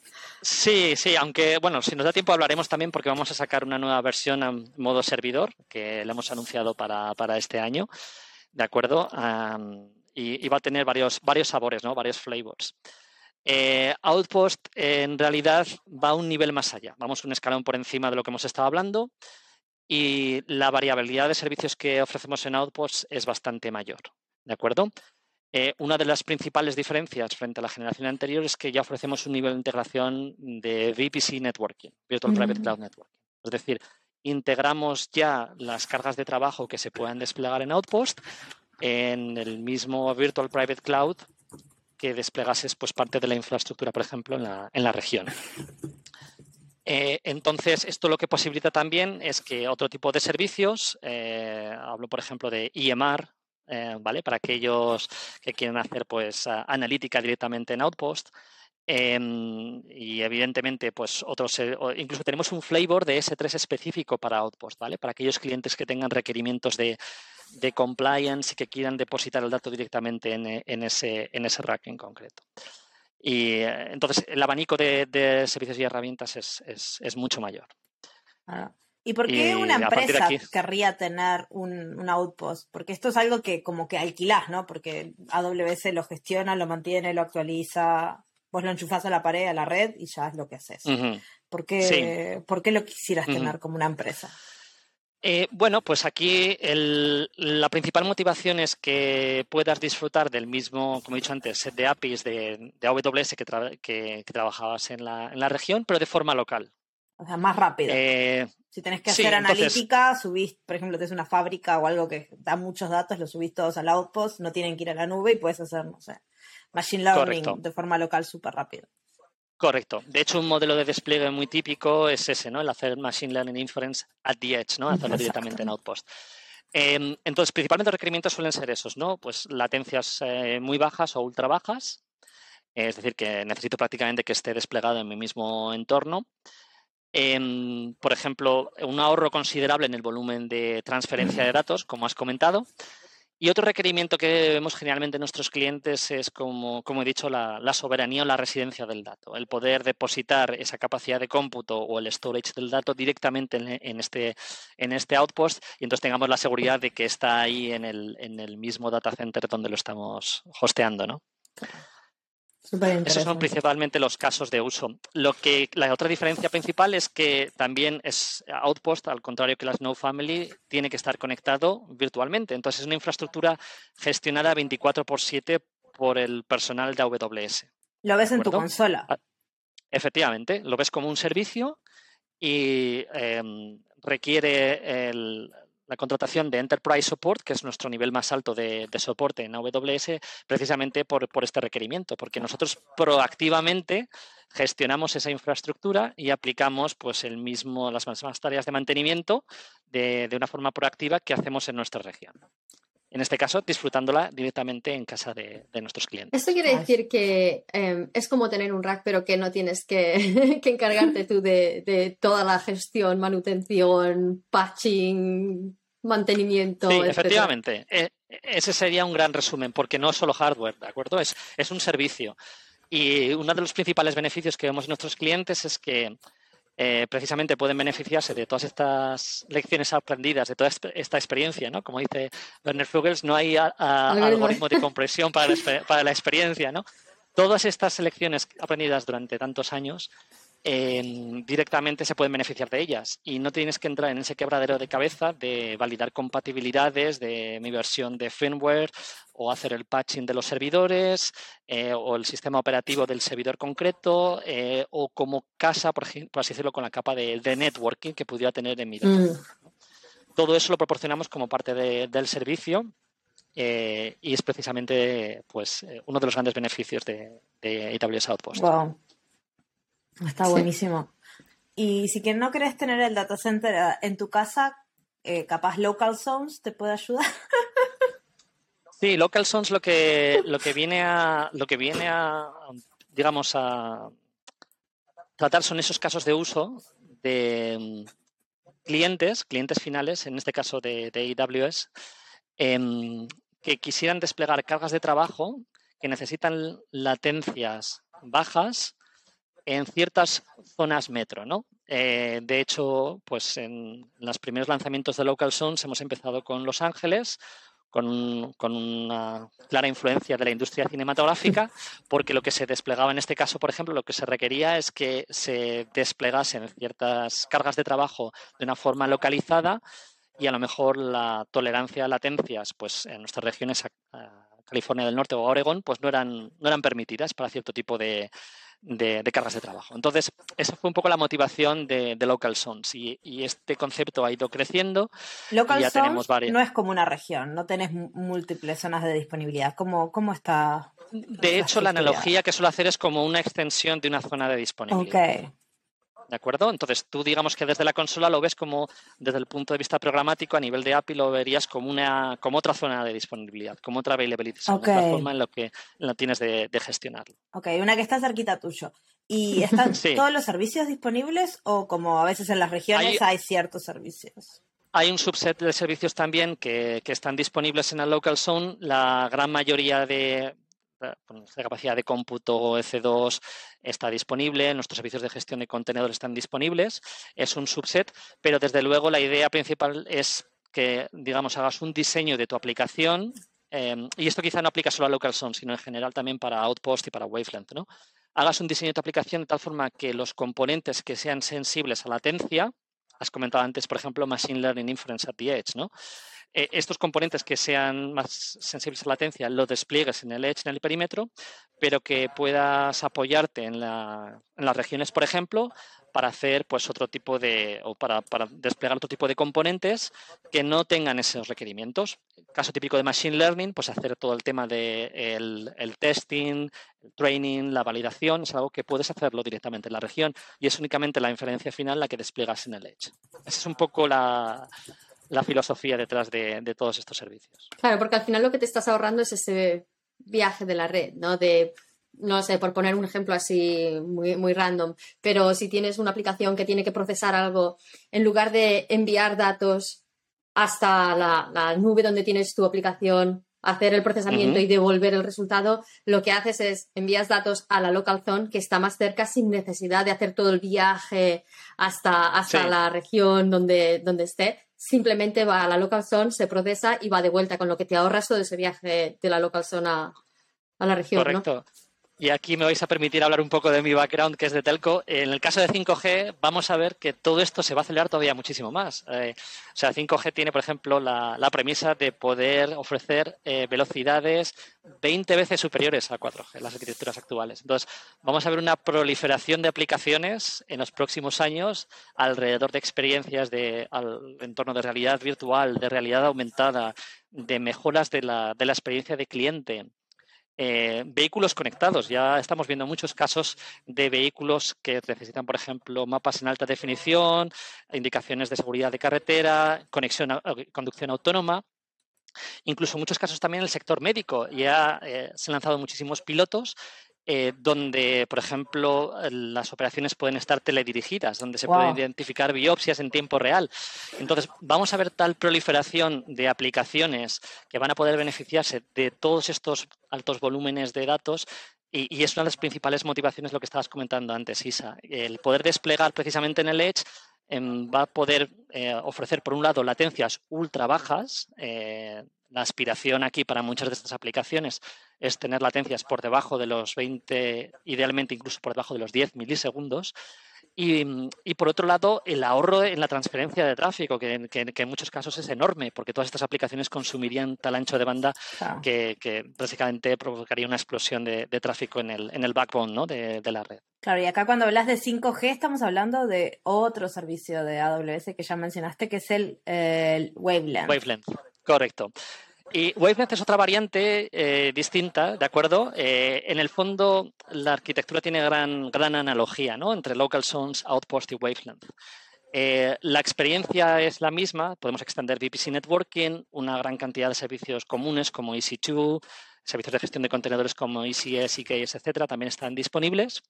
Sí, sí, aunque bueno, si nos da tiempo hablaremos también porque vamos a sacar una nueva versión en modo servidor que le hemos anunciado para, para este año, ¿de acuerdo? Um, y, y, va a tener varios, varios sabores, ¿no? Varios flavors. Eh, Outpost en realidad va a un nivel más allá. Vamos un escalón por encima de lo que hemos estado hablando y la variabilidad de servicios que ofrecemos en Outpost es bastante mayor. ¿De acuerdo? Eh, una de las principales diferencias frente a la generación anterior es que ya ofrecemos un nivel de integración de VPC Networking, Virtual. Private Cloud Networking. Es decir, integramos ya las cargas de trabajo que se puedan desplegar en Outpost en el mismo Virtual Private Cloud que desplegases pues, parte de la infraestructura, por ejemplo, en la, en la región. <laughs> Eh, entonces, esto lo que posibilita también es que otro tipo de servicios, eh, hablo por ejemplo de EMR, eh, ¿vale? Para aquellos que quieren hacer pues analítica directamente en Outpost. Eh, y evidentemente, pues otros, incluso tenemos un flavor de S3 específico para Outpost, ¿vale? Para aquellos clientes que tengan requerimientos de, de compliance y que quieran depositar el dato directamente en, en, ese, en ese rack en concreto. Y entonces el abanico de, de servicios y herramientas es, es, es mucho mayor. Ah. ¿Y por qué y una empresa aquí... querría tener un, un, outpost? Porque esto es algo que como que alquilás, ¿no? Porque AWS lo gestiona, lo mantiene, lo actualiza, vos lo enchufás a la pared, a la red y ya es lo que haces. Uh -huh. ¿Por, qué, sí. ¿Por qué lo quisieras uh -huh. tener como una empresa? Eh, bueno, pues aquí el, la principal motivación es que puedas disfrutar del mismo, como he dicho antes, set de APIs de, de AWS que, tra que, que, trabajabas en la, en la, región, pero de forma local. O sea, más rápido. Eh, si tenés que hacer sí, analítica, entonces, subís, por ejemplo, tienes una fábrica o algo que da muchos datos, los subís todos al Outpost, no tienen que ir a la nube y puedes hacer, no sé, machine learning Correcto. de forma local súper rápido. Correcto. De hecho, un modelo de despliegue muy típico es ese, ¿no? El hacer Machine Learning Inference at the edge, ¿no? Hacerlo directamente en Outpost. Eh, entonces, principalmente los requerimientos suelen ser esos, ¿no? Pues latencias eh, muy bajas o ultra bajas, es decir, que necesito prácticamente que esté desplegado en mi mismo entorno. Eh, por ejemplo, un ahorro considerable en el volumen de transferencia de datos, como has comentado. Y otro requerimiento que vemos generalmente en nuestros clientes es, como, como he dicho, la, soberanía o la residencia del dato, el poder depositar esa capacidad de cómputo o el storage del dato directamente en, en, este, en este outpost y entonces tengamos la seguridad de que está ahí en el, en el mismo data center donde lo estamos hosteando, ¿no? Esos son principalmente los casos de uso. Lo que la otra diferencia principal es que también es Outpost, al contrario que la Snow Family, tiene que estar conectado virtualmente. Entonces es una infraestructura gestionada 24 por 7 por el personal de AWS. Lo ves en tu consola. Ah, efectivamente, lo ves como un servicio y eh, requiere el, la contratación de Enterprise Support, que es nuestro nivel más alto de, soporte en AWS, precisamente por, por, este requerimiento, porque nosotros proactivamente gestionamos esa infraestructura y aplicamos pues, el mismo, las mismas tareas de mantenimiento de, de una forma proactiva que hacemos en nuestra región en este caso disfrutándola directamente en casa de, de nuestros clientes. Esto quiere decir que eh, es como tener un rack, pero que no tienes que, <laughs> que encargarte tú de, de, toda la gestión, manutención, patching, mantenimiento. Sí, efectivamente. E ese sería un gran resumen, porque no es solo hardware, ¿de acuerdo? Es, es un servicio. Y uno de los principales beneficios que vemos en nuestros clientes es que eh, precisamente pueden beneficiarse de todas estas lecciones aprendidas, de toda esta experiencia, ¿no? Como dice Werner Fugels, no hay a, a, algoritmo de compresión para la, para la, experiencia, ¿no? todas estas lecciones aprendidas durante tantos años directamente se pueden beneficiar de ellas y no tienes que entrar en ese quebradero de cabeza de validar compatibilidades de mi versión de firmware o hacer el patching de los servidores eh, o el sistema operativo del servidor concreto eh, o como casa, por, ejemplo, así decirlo, con la capa de, networking que pudiera tener en mi mm. Todo eso lo proporcionamos como parte del servicio eh, y es precisamente pues, uno de los grandes beneficios de, de AWS Outpost. Wow. Está buenísimo. Y si que no querés tener el data center eh, en tu casa, eh, capaz Local Zones te puede ayudar. <laughs> sí, Local Zones lo que, lo que viene a, lo que viene a, digamos, a tratar son esos casos de uso de mm, clientes, clientes finales, en este caso de, de AWS, em, que quisieran desplegar cargas de trabajo que necesitan latencias bajas en ciertas zonas metro, ¿no? Eh, de hecho, pues en los primeros lanzamientos de Local Zones hemos empezado con Los Ángeles, con, una clara influencia de la industria cinematográfica, <laughs> porque lo que se desplegaba en este caso, por ejemplo, lo que se requería es que se desplegasen ciertas cargas de trabajo de una forma localizada y a lo mejor la tolerancia a latencias, pues en nuestras regiones, California del Norte o Oregón, pues no eran, no eran permitidas para cierto tipo de, de, cargas de trabajo. Entonces, esa fue un poco la motivación de, Local Zones y, este concepto ha ido creciendo. Local ya tenemos varias... no es como una región, no tenés múltiples zonas de disponibilidad. ¿Cómo, cómo está? De hecho, la analogía que suelo hacer es como una extensión de una zona de disponibilidad. Okay. ¿De acuerdo? Entonces tú digamos que desde la consola lo ves como desde el punto de vista programático a nivel de API lo verías como una como otra zona de disponibilidad, como otra availability otra forma en lo que la tienes de, gestionarlo. Ok, una que está cerquita tuyo. ¿Y <laughs> están todos los servicios disponibles o como a veces en las regiones hay, ciertos servicios? Hay un subset de servicios también que, que, están disponibles en la local zone. La gran mayoría de, nuestra capacidad de cómputo EC2 está disponible, nuestros servicios de gestión de contenedores están disponibles, es un subset, pero desde luego la idea principal es que, digamos, hagas un diseño de tu aplicación, em, y esto quizá no aplica solo a LocalZone, sino en general también para Outpost y para Wavelength, ¿no? Hagas un diseño de tu aplicación de tal forma que los componentes que sean sensibles a latencia, has comentado antes, por ejemplo, Machine Learning Inference at the Edge, ¿no? Eh, estos componentes que sean más sensibles a latencia lo despliegues en el edge, en el perímetro, pero que puedas apoyarte en, las regiones, por ejemplo, para hacer pues otro tipo de o para, desplegar otro tipo de componentes que no tengan esos requerimientos. Caso típico de machine learning, pues hacer todo el tema de el, testing, el training, la validación, es algo que puedes hacerlo directamente en la región y es únicamente la inferencia final la que despliegas en el edge. Esa es un poco la, la filosofía detrás de, todos estos servicios. Claro, porque al final lo que te estás ahorrando es ese viaje de la red, ¿no? De, no sé, por poner un ejemplo así muy, muy random, pero si tienes una aplicación que tiene que procesar algo, en lugar de enviar datos hasta la, nube donde tienes tu aplicación, hacer el procesamiento y devolver el resultado, lo que haces es envías datos a la local zone que está más cerca sin necesidad de hacer todo el viaje hasta, hasta la región donde, donde esté simplemente va a la local zone, se procesa y va de vuelta, con lo que te ahorras todo ese viaje de la local zone a, la región. Correcto. Y aquí me vais a permitir hablar un poco de mi background, que es de telco. En el caso de 5G, vamos a ver que todo esto se va a acelerar todavía muchísimo más. Eh, o sea, 5G tiene, por ejemplo, la, premisa de poder ofrecer eh, velocidades 20 veces superiores a 4G, las arquitecturas actuales. Entonces, vamos a ver una proliferación de aplicaciones en los próximos años alrededor de experiencias de al entorno de realidad virtual, de realidad aumentada, de mejoras de la, de la experiencia de cliente eh, vehículos conectados. Ya estamos viendo muchos casos de vehículos que necesitan, por ejemplo, mapas en alta definición, indicaciones de seguridad de carretera, conexión, conducción autónoma. Incluso muchos casos también en el sector médico. Ya eh, se han lanzado muchísimos pilotos eh, donde, por ejemplo, las operaciones pueden estar teledirigidas, donde se pueden identificar biopsias en tiempo real. Entonces, vamos a ver tal proliferación de aplicaciones que van a poder beneficiarse de todos estos altos volúmenes de datos y, es una de las principales motivaciones lo que estabas comentando antes, Isa, el poder desplegar precisamente en el Edge va a poder eh, ofrecer, por un lado, latencias ultra bajas. Eh, la aspiración aquí para muchas de estas aplicaciones es tener latencias por debajo de los 20, idealmente incluso por debajo de los 10 milisegundos. Y, por otro lado, el ahorro en la transferencia de tráfico, que, en muchos casos es enorme, porque todas estas aplicaciones consumirían tal ancho de banda que, básicamente provocaría una explosión de, tráfico en el, en el backbone de, la red. Claro, y acá cuando hablas de 5G estamos hablando de otro servicio de AWS que ya mencionaste, que es el, el Wavelength. Wavelength, correcto. Y Wavelength es otra variante eh, distinta, ¿de acuerdo? Eh, en el fondo, la arquitectura tiene gran, gran analogía ¿no? entre Local Zones, Outpost y Wavelength. Eh, la experiencia es la misma, podemos extender VPC Networking, una gran cantidad de servicios comunes como EC2, servicios de gestión de contenedores como ECS, EKS, etcétera, también están disponibles.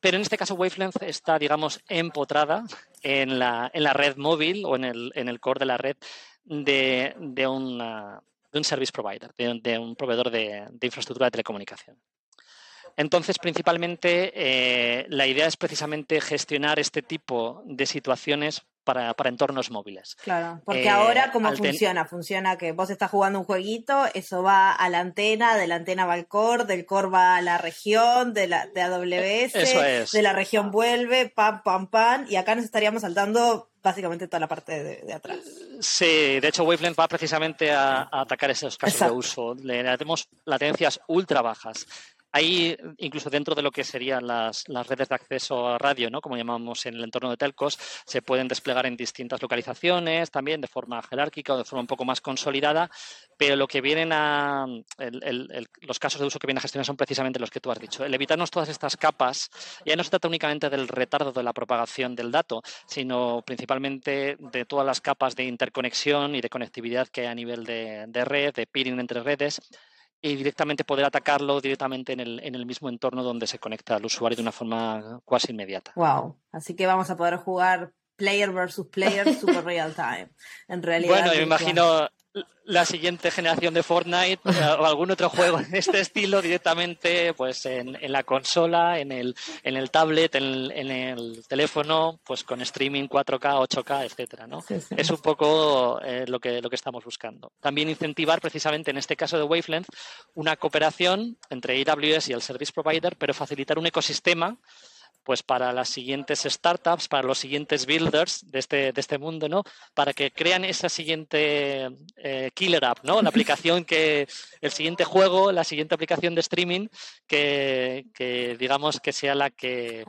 Pero en este caso, Wavelength está, digamos, empotrada en la, en la red móvil o en el, en el core de la red de, de, un service provider, de, un proveedor de, infraestructura de telecomunicación. Entonces, principalmente, eh, la idea es precisamente gestionar este tipo de situaciones para, entornos móviles. Claro, porque ahora, ¿cómo funciona? Funciona que vos estás jugando un jueguito, eso va a la antena, de la antena va al core, del core va a la región, de la de AWS, de la región vuelve, pam, pam, pam, y acá nos estaríamos saltando básicamente toda la parte de, atrás. Sí, de hecho Wavelength va precisamente a, atacar esos casos de uso. Le damos latencias ultra bajas. Ahí, incluso dentro de lo que serían las, redes de acceso a radio, ¿no? como llamamos en el entorno de telcos, se pueden desplegar en distintas localizaciones, también de forma jerárquica o de forma un poco más consolidada, pero lo que vienen a. los casos de uso que vienen a gestionar son precisamente los que tú has dicho. El evitarnos todas estas capas, ya no se trata únicamente del retardo de la propagación del dato, sino principalmente de todas las capas de interconexión y de conectividad que hay a nivel de, de red, de peering entre redes y directamente poder atacarlo directamente en el, en el mismo entorno donde se conecta al usuario de una forma cuasi inmediata. Wow, así que vamos a poder jugar player versus player super <laughs> real time. En realidad. Bueno, me imagino la siguiente generación de Fortnite <laughs> o algún otro juego en este estilo directamente pues en, la consola, en el, en el tablet, en el, teléfono, pues con streaming 4K, 8K, etcétera, ¿no? Es un poco eh, lo, que, lo que estamos buscando. También incentivar precisamente en este caso de Wavelength una cooperación entre AWS y el service provider, pero facilitar un ecosistema pues para las siguientes startups, para los siguientes builders de este, de este mundo, ¿no? Para que crean esa siguiente eh, killer app, ¿no? La aplicación que, el siguiente juego, la siguiente aplicación de streaming que, que digamos que sea la que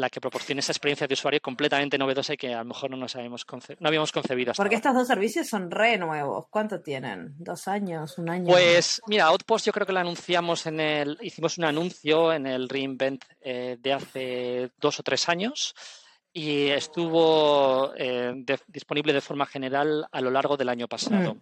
la que proporcione esa experiencia de usuario completamente novedosa y que a lo mejor no nos habíamos, no habíamos concebido hasta Porque estos dos servicios son re nuevos. ¿Cuánto tienen? ¿Dos años? ¿Un año? Pues mira, Outpost yo creo que lo anunciamos en el, hicimos un anuncio en el reInvent eh, de hace dos o tres años y estuvo eh, disponible de forma general a lo largo del año pasado. Mm.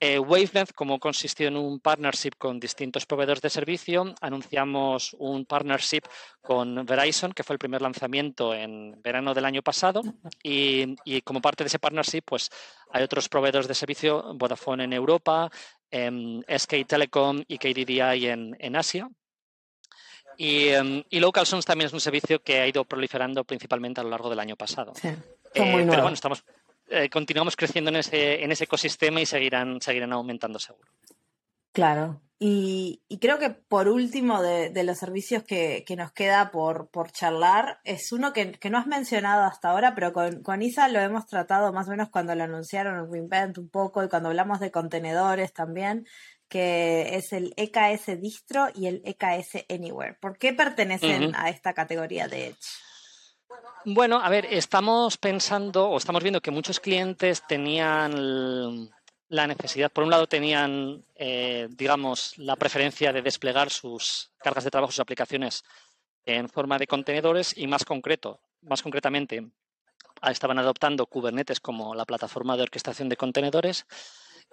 Eh, Wavelength, como consistió en un partnership con distintos proveedores de servicio, anunciamos un partnership con Verizon, que fue el primer lanzamiento en verano del año pasado, y, como parte de ese partnership, pues hay otros proveedores de servicio, Vodafone en Europa, em, SK Telecom y KDDI en, Asia. Y, um, y LocalSons también es un servicio que ha ido proliferando principalmente a lo largo del año pasado. Sí, eh, pero bueno, estamos, eh, continuamos creciendo en ese, en ese ecosistema y seguirán, seguirán aumentando seguro. Claro. Y, creo que por último de, los servicios que, nos queda por, por charlar, es uno que, no has mencionado hasta ahora, pero con, Isa lo hemos tratado más o menos cuando lo anunciaron en Reinvent un poco y cuando hablamos de contenedores también, que es el EKS Distro y el EKS Anywhere. ¿Por qué pertenecen a esta categoría de Edge? Bueno, a ver, estamos pensando o estamos viendo que muchos clientes tenían la necesidad, por un lado tenían, eh, digamos, la preferencia de desplegar sus cargas de trabajo, sus aplicaciones en forma de contenedores y más concreto, más concretamente, estaban adoptando Kubernetes como la plataforma de orquestación de contenedores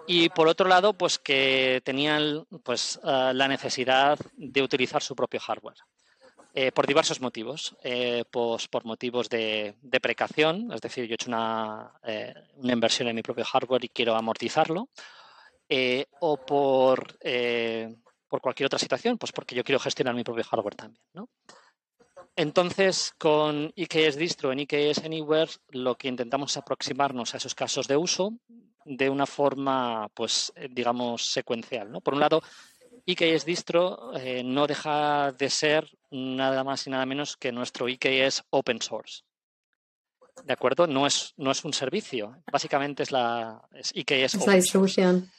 y por otro lado, pues que tenían pues, eh, la necesidad de utilizar su propio hardware. Eh, por diversos motivos. Eh, pues, por motivos de, de, precación, es decir, yo he hecho una, eh, una, inversión en mi propio hardware y quiero amortizarlo, o por, cualquier otra situación, pues porque yo quiero gestionar mi propio hardware también. ¿no? Entonces, con IKS Distro en IKS Anywhere, lo que intentamos es aproximarnos a esos casos de uso de una forma, pues, digamos, secuencial. ¿no? Por un lado, IKS Distro no deja de ser nada más y nada menos que nuestro IKS Open Source. ¿De acuerdo? No es, no es un servicio. Básicamente es la es. Es la distribución.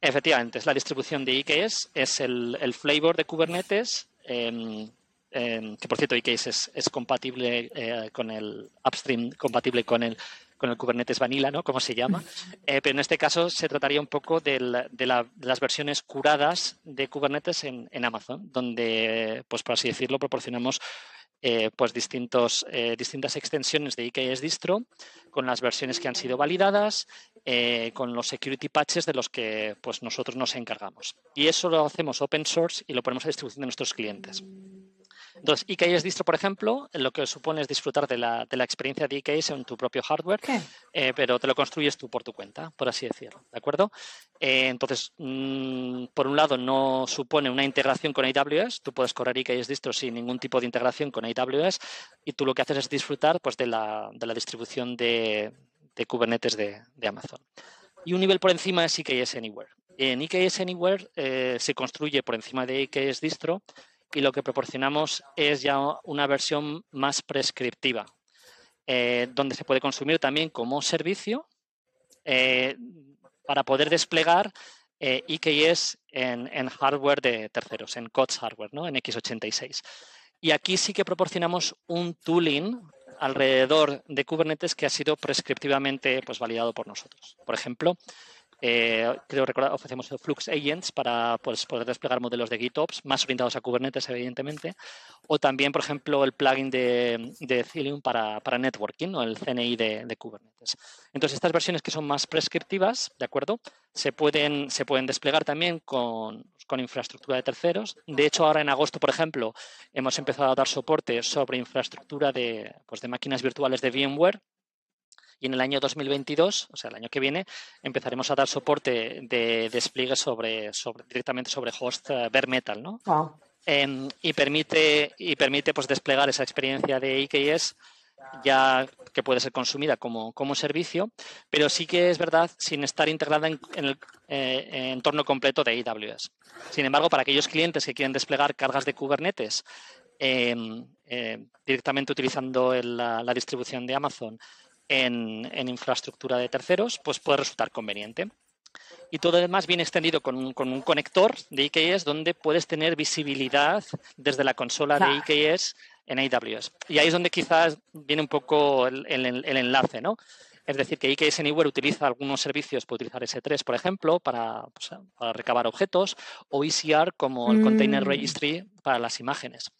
Efectivamente, es la distribución de IKS, es el, el flavor de Kubernetes. Em, em, que por cierto IKS es, compatible eh, con el upstream, compatible con el con el Kubernetes Vanilla, ¿no? Como se llama. <laughs> Eh, pero en este caso se trataría un poco de, las versiones curadas de Kubernetes en, Amazon, donde, pues por así decirlo, proporcionamos eh, pues distintos, eh, distintas extensiones de IKS distro con las versiones que han sido validadas, con los security patches de los que pues, nosotros nos encargamos. Y eso lo hacemos open source y lo ponemos a distribución de nuestros clientes. Entonces, IKS Distro, por ejemplo, lo que supone es disfrutar de la, de la experiencia de IKS en tu propio hardware, eh, pero te lo construyes tú por tu cuenta, por así decirlo, ¿de acuerdo? Eh, entonces, mm, por un lado, no supone una integración con AWS, tú puedes correr IKS Distro sin ningún tipo de integración con AWS y tú lo que haces es disfrutar pues, de, la, de la distribución de, de Kubernetes de, de, Amazon. Y un nivel por encima es IKS Anywhere. En IKS Anywhere eh, se construye por encima de IKS Distro y lo que proporcionamos es ya una versión más prescriptiva, eh, donde se puede consumir también como servicio eh, para poder desplegar eh, en, en, hardware de terceros, en COTS hardware, ¿no? en x86. Y aquí sí que proporcionamos un tooling alrededor de Kubernetes que ha sido prescriptivamente pues, validado por nosotros. Por ejemplo, eh, creo recordar, ofrecemos Flux Agents para pues, poder desplegar modelos de GitOps más orientados a Kubernetes, evidentemente. O también, por ejemplo, el plugin de, de para, para, networking, o el CNI de, Kubernetes. Entonces, estas versiones que son más prescriptivas, ¿de acuerdo? Se pueden, se pueden desplegar también con, con infraestructura de terceros. De hecho, ahora en agosto, por ejemplo, hemos empezado a dar soporte sobre infraestructura de, pues, de máquinas virtuales de VMware y en el año 2022, o sea, el año que viene, empezaremos a dar soporte de despliegue sobre, sobre directamente sobre host uh, bare metal, ¿no? Em, y permite, y permite pues, desplegar esa experiencia de IKS ya que puede ser consumida como, como, servicio, pero sí que es verdad sin estar integrada en, el eh, entorno completo de AWS. Sin embargo, para aquellos clientes que quieren desplegar cargas de Kubernetes em, eh, directamente utilizando la, la, distribución de Amazon en, infraestructura de terceros, pues puede resultar conveniente. Y todo además viene extendido con un, con un, conector de IKS donde puedes tener visibilidad desde la consola de IKS en AWS. Y ahí es donde quizás viene un poco el, enlace, ¿no? Es decir, que IKS Anywhere utiliza algunos servicios, puede utilizar S3, por ejemplo, para, pues, para recabar objetos, o ECR como el Container mm. Registry para las imágenes.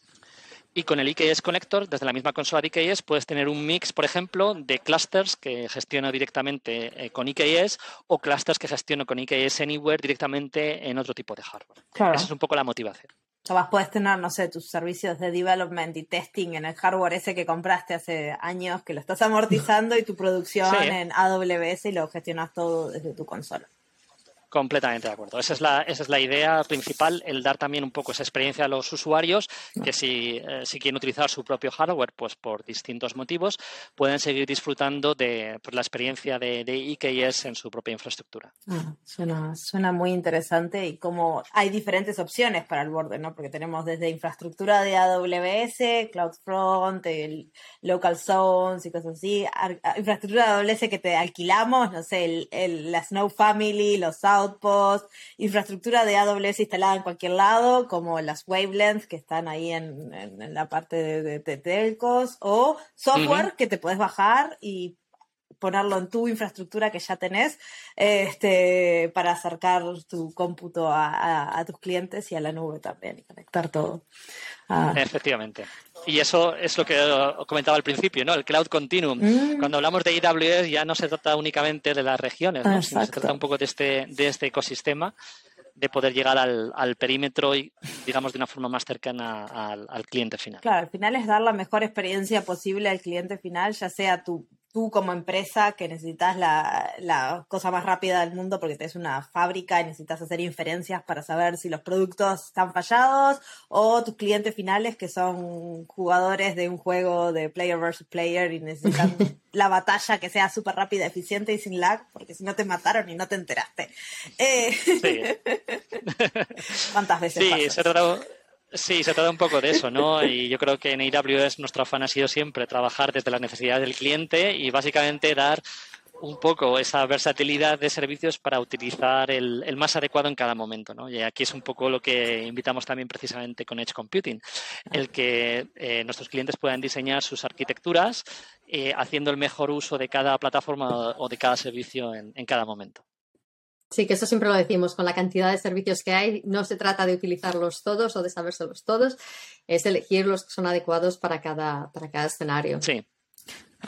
Y con el IKS Connector, desde la misma consola de IKS, puedes tener un mix, por ejemplo, de clusters que gestiono directamente eh, con IKS o clusters que gestiono con IKS Anywhere directamente en otro tipo de hardware. Esa es un poco la motivación. O puedes tener, no sé, tus servicios de development y testing en el hardware ese que compraste hace años, que lo estás amortizando y tu producción en AWS y lo gestionas todo desde tu consola. Completamente de acuerdo. Esa es, la, esa es la idea principal, el dar también un poco esa experiencia a los usuarios, que si, eh, si quieren utilizar su propio hardware, pues por distintos motivos, pueden seguir disfrutando de pues, la experiencia de, de, IKS en su propia infraestructura. Ah, suena, suena muy interesante y como hay diferentes opciones para el borde, ¿no? Porque tenemos desde infraestructura de AWS, CloudFront, el Local Zones y cosas así, infraestructura de AWS que te alquilamos, no sé, el, el, la Snow Family, los South Outpost, infraestructura de AWS instalada en cualquier lado, como las Wavelengths que están ahí en, la parte de, telcos, o software que te puedes bajar y ponerlo en tu infraestructura que ya tenés este, para acercar tu cómputo a, tus clientes y a la nube también y conectar todo. Ah. Efectivamente. Y eso es lo que comentaba al principio, ¿no? El cloud continuum. Mm. Cuando hablamos de AWS ya no se trata únicamente de las regiones, ¿no? Sino se trata un poco de este, de este ecosistema de poder llegar al, al, perímetro y, digamos, de una forma más cercana al, al, cliente final. Claro, al final es dar la mejor experiencia posible al cliente final, ya sea tu tú como empresa que necesitas la, cosa más rápida del mundo porque tenés una fábrica y necesitas hacer inferencias para saber si los productos están fallados o tus clientes finales que son jugadores de un juego de player versus player y necesitan <laughs> la batalla que sea súper rápida, eficiente y sin lag porque si no te mataron y no te enteraste. Eh, sí. <laughs> ¿Cuántas veces? Sí, Sí, se trata un poco de eso, ¿no? Y yo creo que en AWS nuestro afán ha sido siempre trabajar desde la necesidad del cliente y básicamente dar un poco esa versatilidad de servicios para utilizar el, más adecuado en cada momento. ¿no? Y aquí es un poco lo que invitamos también precisamente con Edge Computing, el que eh, nuestros clientes puedan diseñar sus arquitecturas eh, haciendo el mejor uso de cada plataforma o de cada servicio en cada momento. Sí, que eso siempre lo decimos, con la cantidad de servicios que hay, no se trata de utilizarlos todos o de sabérselos todos, es elegir los que son adecuados para cada, para cada escenario. Sí,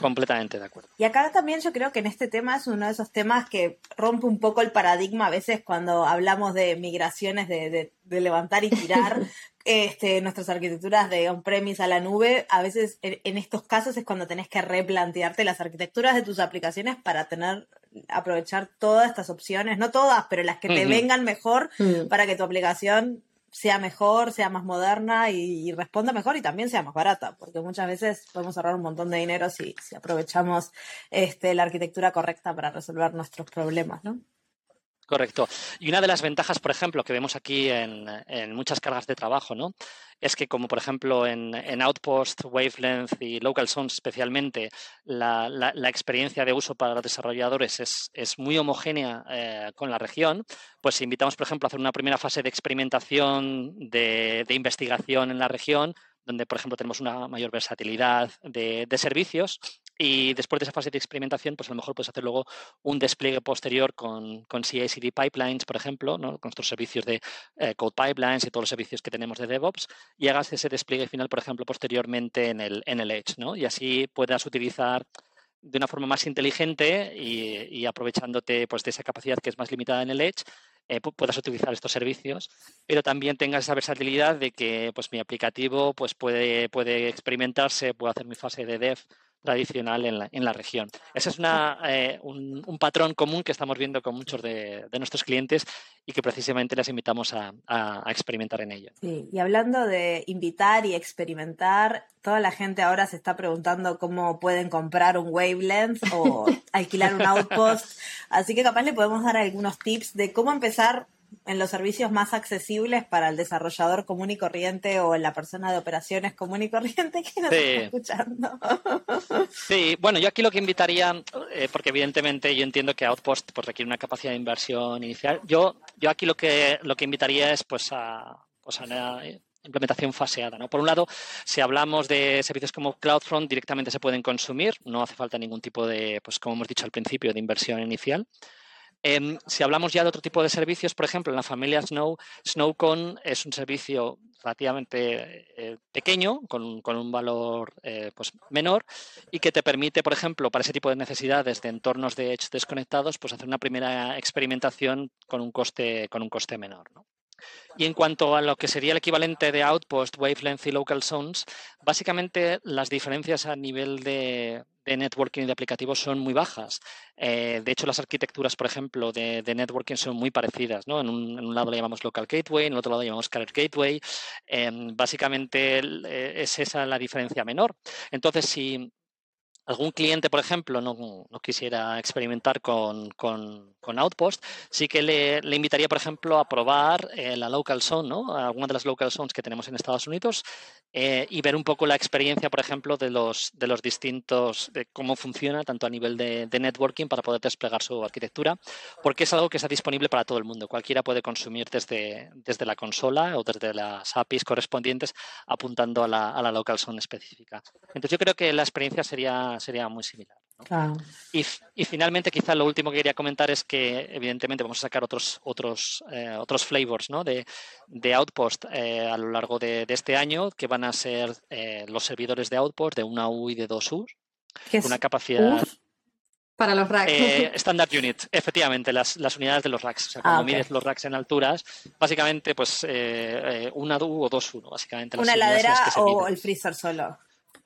Completamente de acuerdo. Y acá también yo creo que en este tema es uno de esos temas que rompe un poco el paradigma a veces cuando hablamos de migraciones de, levantar y tirar <laughs> este, nuestras arquitecturas de on-premise a la nube. A veces en, estos casos es cuando tenés que replantearte las arquitecturas de tus aplicaciones para tener aprovechar todas estas opciones, no todas, pero las que te vengan mejor mm. para que tu aplicación sea mejor, sea más moderna y, responda mejor y también sea más barata, porque muchas veces podemos ahorrar un montón de dinero si, si aprovechamos este, la arquitectura correcta para resolver nuestros problemas, ¿no? Correcto. Y una de las ventajas, por ejemplo, que vemos aquí en, muchas cargas de trabajo, ¿no? Es que, como por ejemplo en, Outpost, Wavelength y Local Zones especialmente, la, experiencia de uso para los desarrolladores es, muy homogénea eh, con la región, pues invitamos, por ejemplo, a hacer una primera fase de experimentación, de investigación en la región, donde, por ejemplo, tenemos una mayor versatilidad de, servicios y después de esa fase de experimentación, pues a lo mejor puedes hacer luego un despliegue posterior con, con CI/CD pipelines, por ejemplo, con nuestros servicios de eh, code pipelines y todos los servicios que tenemos de DevOps y hagas ese despliegue final, por ejemplo, posteriormente en el, en el Edge, ¿no? Y así puedas utilizar de una forma más inteligente y, aprovechándote pues, de esa capacidad que es más limitada en el Edge, eh, puedas utilizar estos servicios, pero también tengas esa versatilidad de que pues, mi aplicativo pues, puede, puede experimentarse, puedo hacer mi fase de dev tradicional en la, en la región. Ese es una, eh, un, patrón común que estamos viendo con muchos de, nuestros clientes y que precisamente les invitamos a, experimentar en ello. Sí, y hablando de invitar y experimentar, toda la gente ahora se está preguntando cómo pueden comprar un wavelength o <laughs> alquilar un outpost, así que capaz le podemos dar algunos tips de cómo empezar en los servicios más accesibles para el desarrollador común y corriente o en la persona de operaciones común y corriente que nos está escuchando. <laughs> Sí, bueno, yo aquí lo que invitaría, eh, porque evidentemente yo entiendo que Outpost pues, requiere una capacidad de inversión inicial, yo, yo aquí lo que, lo que invitaría es pues a, pues, a una implementación faseada. ¿no? Por un lado, si hablamos de servicios como CloudFront, directamente se pueden consumir, no hace falta ningún tipo de, pues como hemos dicho al principio, de inversión inicial. Em, si hablamos ya de otro tipo de servicios, por ejemplo, en la familia Snow, SnowCon es un servicio relativamente eh, pequeño, con, un valor eh, pues menor, y que te permite, por ejemplo, para ese tipo de necesidades de entornos de Edge desconectados, pues hacer una primera experimentación con un coste, con un coste menor. Y en cuanto a lo que sería el equivalente de Outpost, Wavelength y Local Zones, básicamente las diferencias a nivel de, networking y de aplicativos son muy bajas. Eh, de hecho, las arquitecturas, por ejemplo, de, networking son muy parecidas. ¿no? En, un, lado le llamamos Local Gateway, en el otro lado le llamamos Carrier Gateway. Em, básicamente eh, es esa la diferencia menor. Entonces, si algún cliente, por ejemplo, no, quisiera experimentar con, Outpost, sí que le, invitaría, por ejemplo, a probar eh, la Local Zone, ¿no? alguna de las Local Zones que tenemos en Estados Unidos eh, y ver un poco la experiencia, por ejemplo, de los, de los distintos, de cómo funciona tanto a nivel de, networking para poder desplegar su arquitectura, porque es algo que está disponible para todo el mundo. Cualquiera puede consumir desde, desde la consola o desde las APIs correspondientes apuntando a la, a la Local Zone específica. Entonces, yo creo que la experiencia sería sería muy similar. Y, finalmente, quizá lo último que quería comentar es que, evidentemente, vamos a sacar otros, otros, eh, otros flavors ¿no? de, Outpost eh, a lo largo de, este año, que van a ser eh, los servidores de Outpost de una U y de dos U, una capacidad. Para los racks. standard unit, efectivamente, las, unidades de los racks. O sea, cuando ah, mides los racks en alturas, básicamente, pues una U o dos U, básicamente. Una heladera o el freezer solo.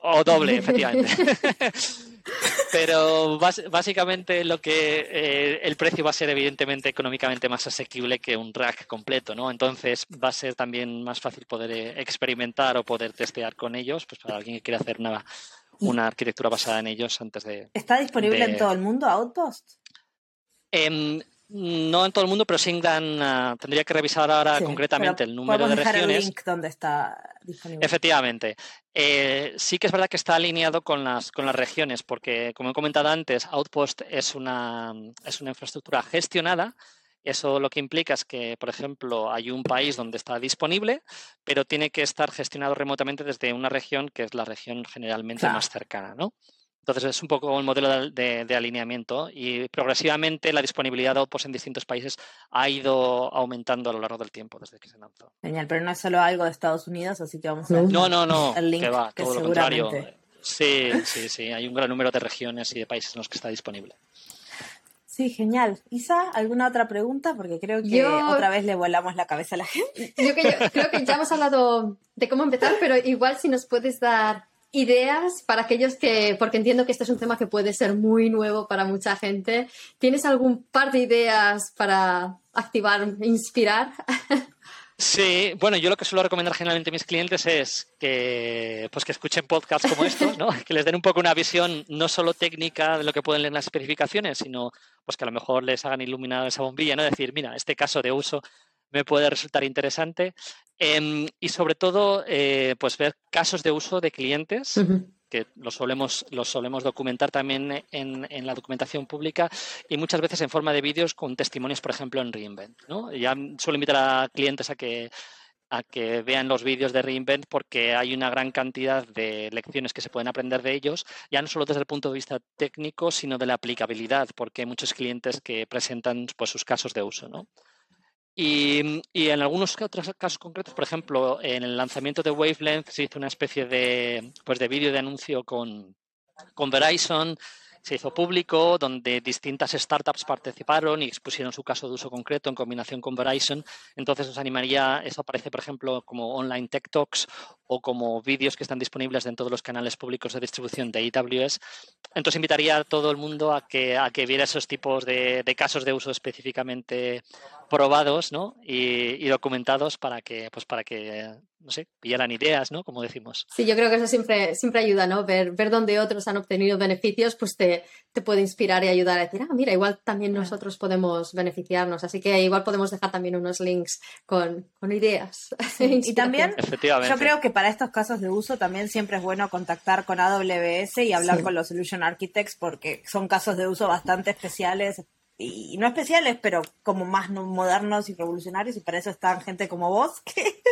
O doble, <laughs> efectivamente. <laughs> Pero básicamente lo que eh, el precio va a ser evidentemente económicamente más asequible que un rack completo, ¿no? Entonces va a ser también más fácil poder eh, experimentar o poder testear con ellos, pues para alguien que quiera hacer una, una arquitectura basada en ellos antes de. ¿Está disponible en todo el mundo Outpost? Em, no en todo el mundo, pero sí dan, tendría que revisar ahora concretamente el número de regiones. El link donde está disponible. Efectivamente. Eh, sí que es verdad que está alineado con las, con las regiones, porque como he comentado antes, Outpost es una, es una infraestructura gestionada. Eso lo que implica es que, por ejemplo, hay un país donde está disponible, pero tiene que estar gestionado remotamente desde una región que es la región generalmente más cercana, ¿no? Entonces es un poco el modelo de, alineamiento y progresivamente la disponibilidad de Outpost en distintos países ha ido aumentando a lo largo del tiempo desde que se lanzó. Genial, pero no es solo algo de Estados Unidos, así que vamos a ver no, no, no, el link que va, todo lo contrario. Sí, sí, sí, hay un gran número de regiones y de países en los que está disponible. Sí, genial. Isa, ¿alguna otra pregunta? Porque creo que otra vez le volamos la cabeza a la gente. Yo, creo que ya hemos hablado de cómo empezar, pero igual si nos puedes dar ideas para aquellos que, porque entiendo que este es un tema que puede ser muy nuevo para mucha gente. ¿Tienes algún par de ideas para activar, inspirar? <laughs> Sí, bueno, yo lo que suelo recomendar generalmente a mis clientes es que, pues que escuchen podcasts como estos, ¿no? <laughs> que les den un poco una visión no solo técnica de lo que pueden leer en las especificaciones, sino pues que a lo mejor les hagan iluminar esa bombilla, ¿no? Decir, mira, este caso de uso me puede resultar interesante. Em, y sobre todo, eh, pues ver casos de uso de clientes. que los solemos, los solemos documentar también en, la documentación pública y muchas veces en forma de vídeos con testimonios, por ejemplo, en Reinvent. ¿no? Ya suelo invitar a clientes a que, a que vean los vídeos de Reinvent porque hay una gran cantidad de lecciones que se pueden aprender de ellos, ya no solo desde el punto de vista técnico, sino de la aplicabilidad, porque hay muchos clientes que presentan pues, sus casos de uso. ¿no? Y, en algunos otros casos concretos, por ejemplo, en el lanzamiento de Wavelength se hizo una especie de, pues de vídeo de anuncio con, con Verizon se hizo público, donde distintas startups participaron y expusieron su caso de uso concreto en combinación con Verizon. Entonces os animaría, eso aparece por ejemplo como online tech talks o como vídeos que están disponibles dentro de los canales públicos de distribución de AWS. Entonces invitaría a todo el mundo a que, a que viera esos tipos de, casos de uso específicamente probados y, documentados para que, pues para que no sé, pillaran ideas, ¿no? Como decimos. Sí, yo creo que eso siempre, siempre ayuda, ¿no? Ver, ver dónde otros han obtenido beneficios, pues te, te puede inspirar y ayudar a decir, ah, mira, igual también nosotros podemos beneficiarnos. Así que igual podemos dejar también unos links con, con ideas. <laughs> y también, yo creo que para estos casos de uso también siempre es bueno contactar con AWS y hablar con los Solution Architects porque son casos de uso bastante especiales, y no especiales, pero como más modernos y revolucionarios, y para eso están gente como vos <laughs> que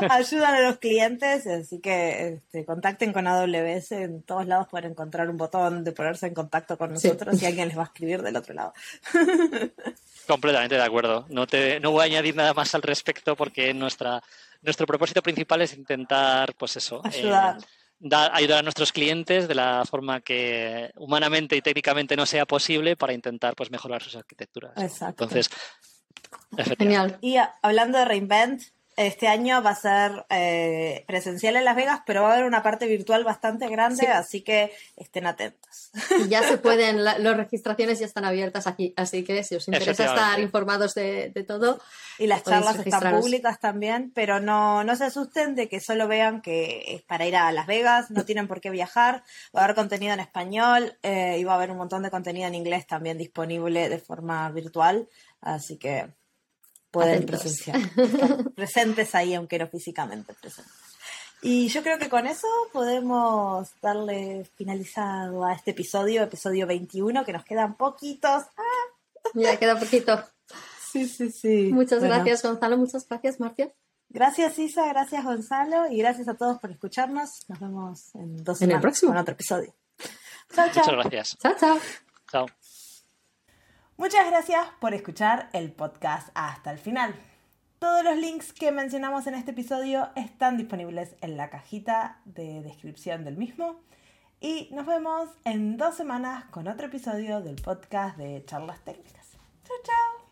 <laughs> ayudan a los clientes, así que este, contacten con AWS, en todos lados pueden encontrar un botón de ponerse en contacto con nosotros y alguien les va a escribir del otro lado. <laughs> Completamente de acuerdo. No, te, no voy a añadir nada más al respecto porque nuestra, nuestro propósito principal es intentar, pues eso, ayudar. Eh, ayudar a nuestros clientes de la forma que humanamente y técnicamente no sea posible para intentar pues mejorar sus arquitecturas. Exacto. Entonces, Genial. Y hablando de Reinvent, este año va a ser eh, presencial en Las Vegas, pero va a haber una parte virtual bastante grande, así que estén atentos. ya se pueden, <laughs> las registraciones ya están abiertas aquí, así que si os interesa estar informados de, todo. Y las charlas están públicas también, pero no, no se asusten de que solo vean que es para ir a Las Vegas, no tienen por qué viajar, va a haber contenido en español eh, y va a haber un montón de contenido en inglés también disponible de forma virtual, así que pueden presenciar, <laughs> presentes ahí, aunque no físicamente presentes. Y yo creo que con eso podemos darle finalizado a este episodio, episodio 21, que nos quedan poquitos. ¡Ah! Ya queda poquito. Sí, sí, sí. Muchas gracias, Gonzalo. Muchas gracias, Marcia. Gracias, Isa. Gracias, Gonzalo. Y gracias a todos por escucharnos. Nos vemos en dos semanas en el próximo. con otro episodio. Chao, chao. Muchas gracias. Chao, chao. Chao. Muchas gracias por escuchar el podcast hasta el final. Todos los links que mencionamos en este episodio están disponibles en la cajita de descripción del mismo. Y nos vemos en dos semanas con otro episodio del podcast de Charlas Técnicas. Chao, chao.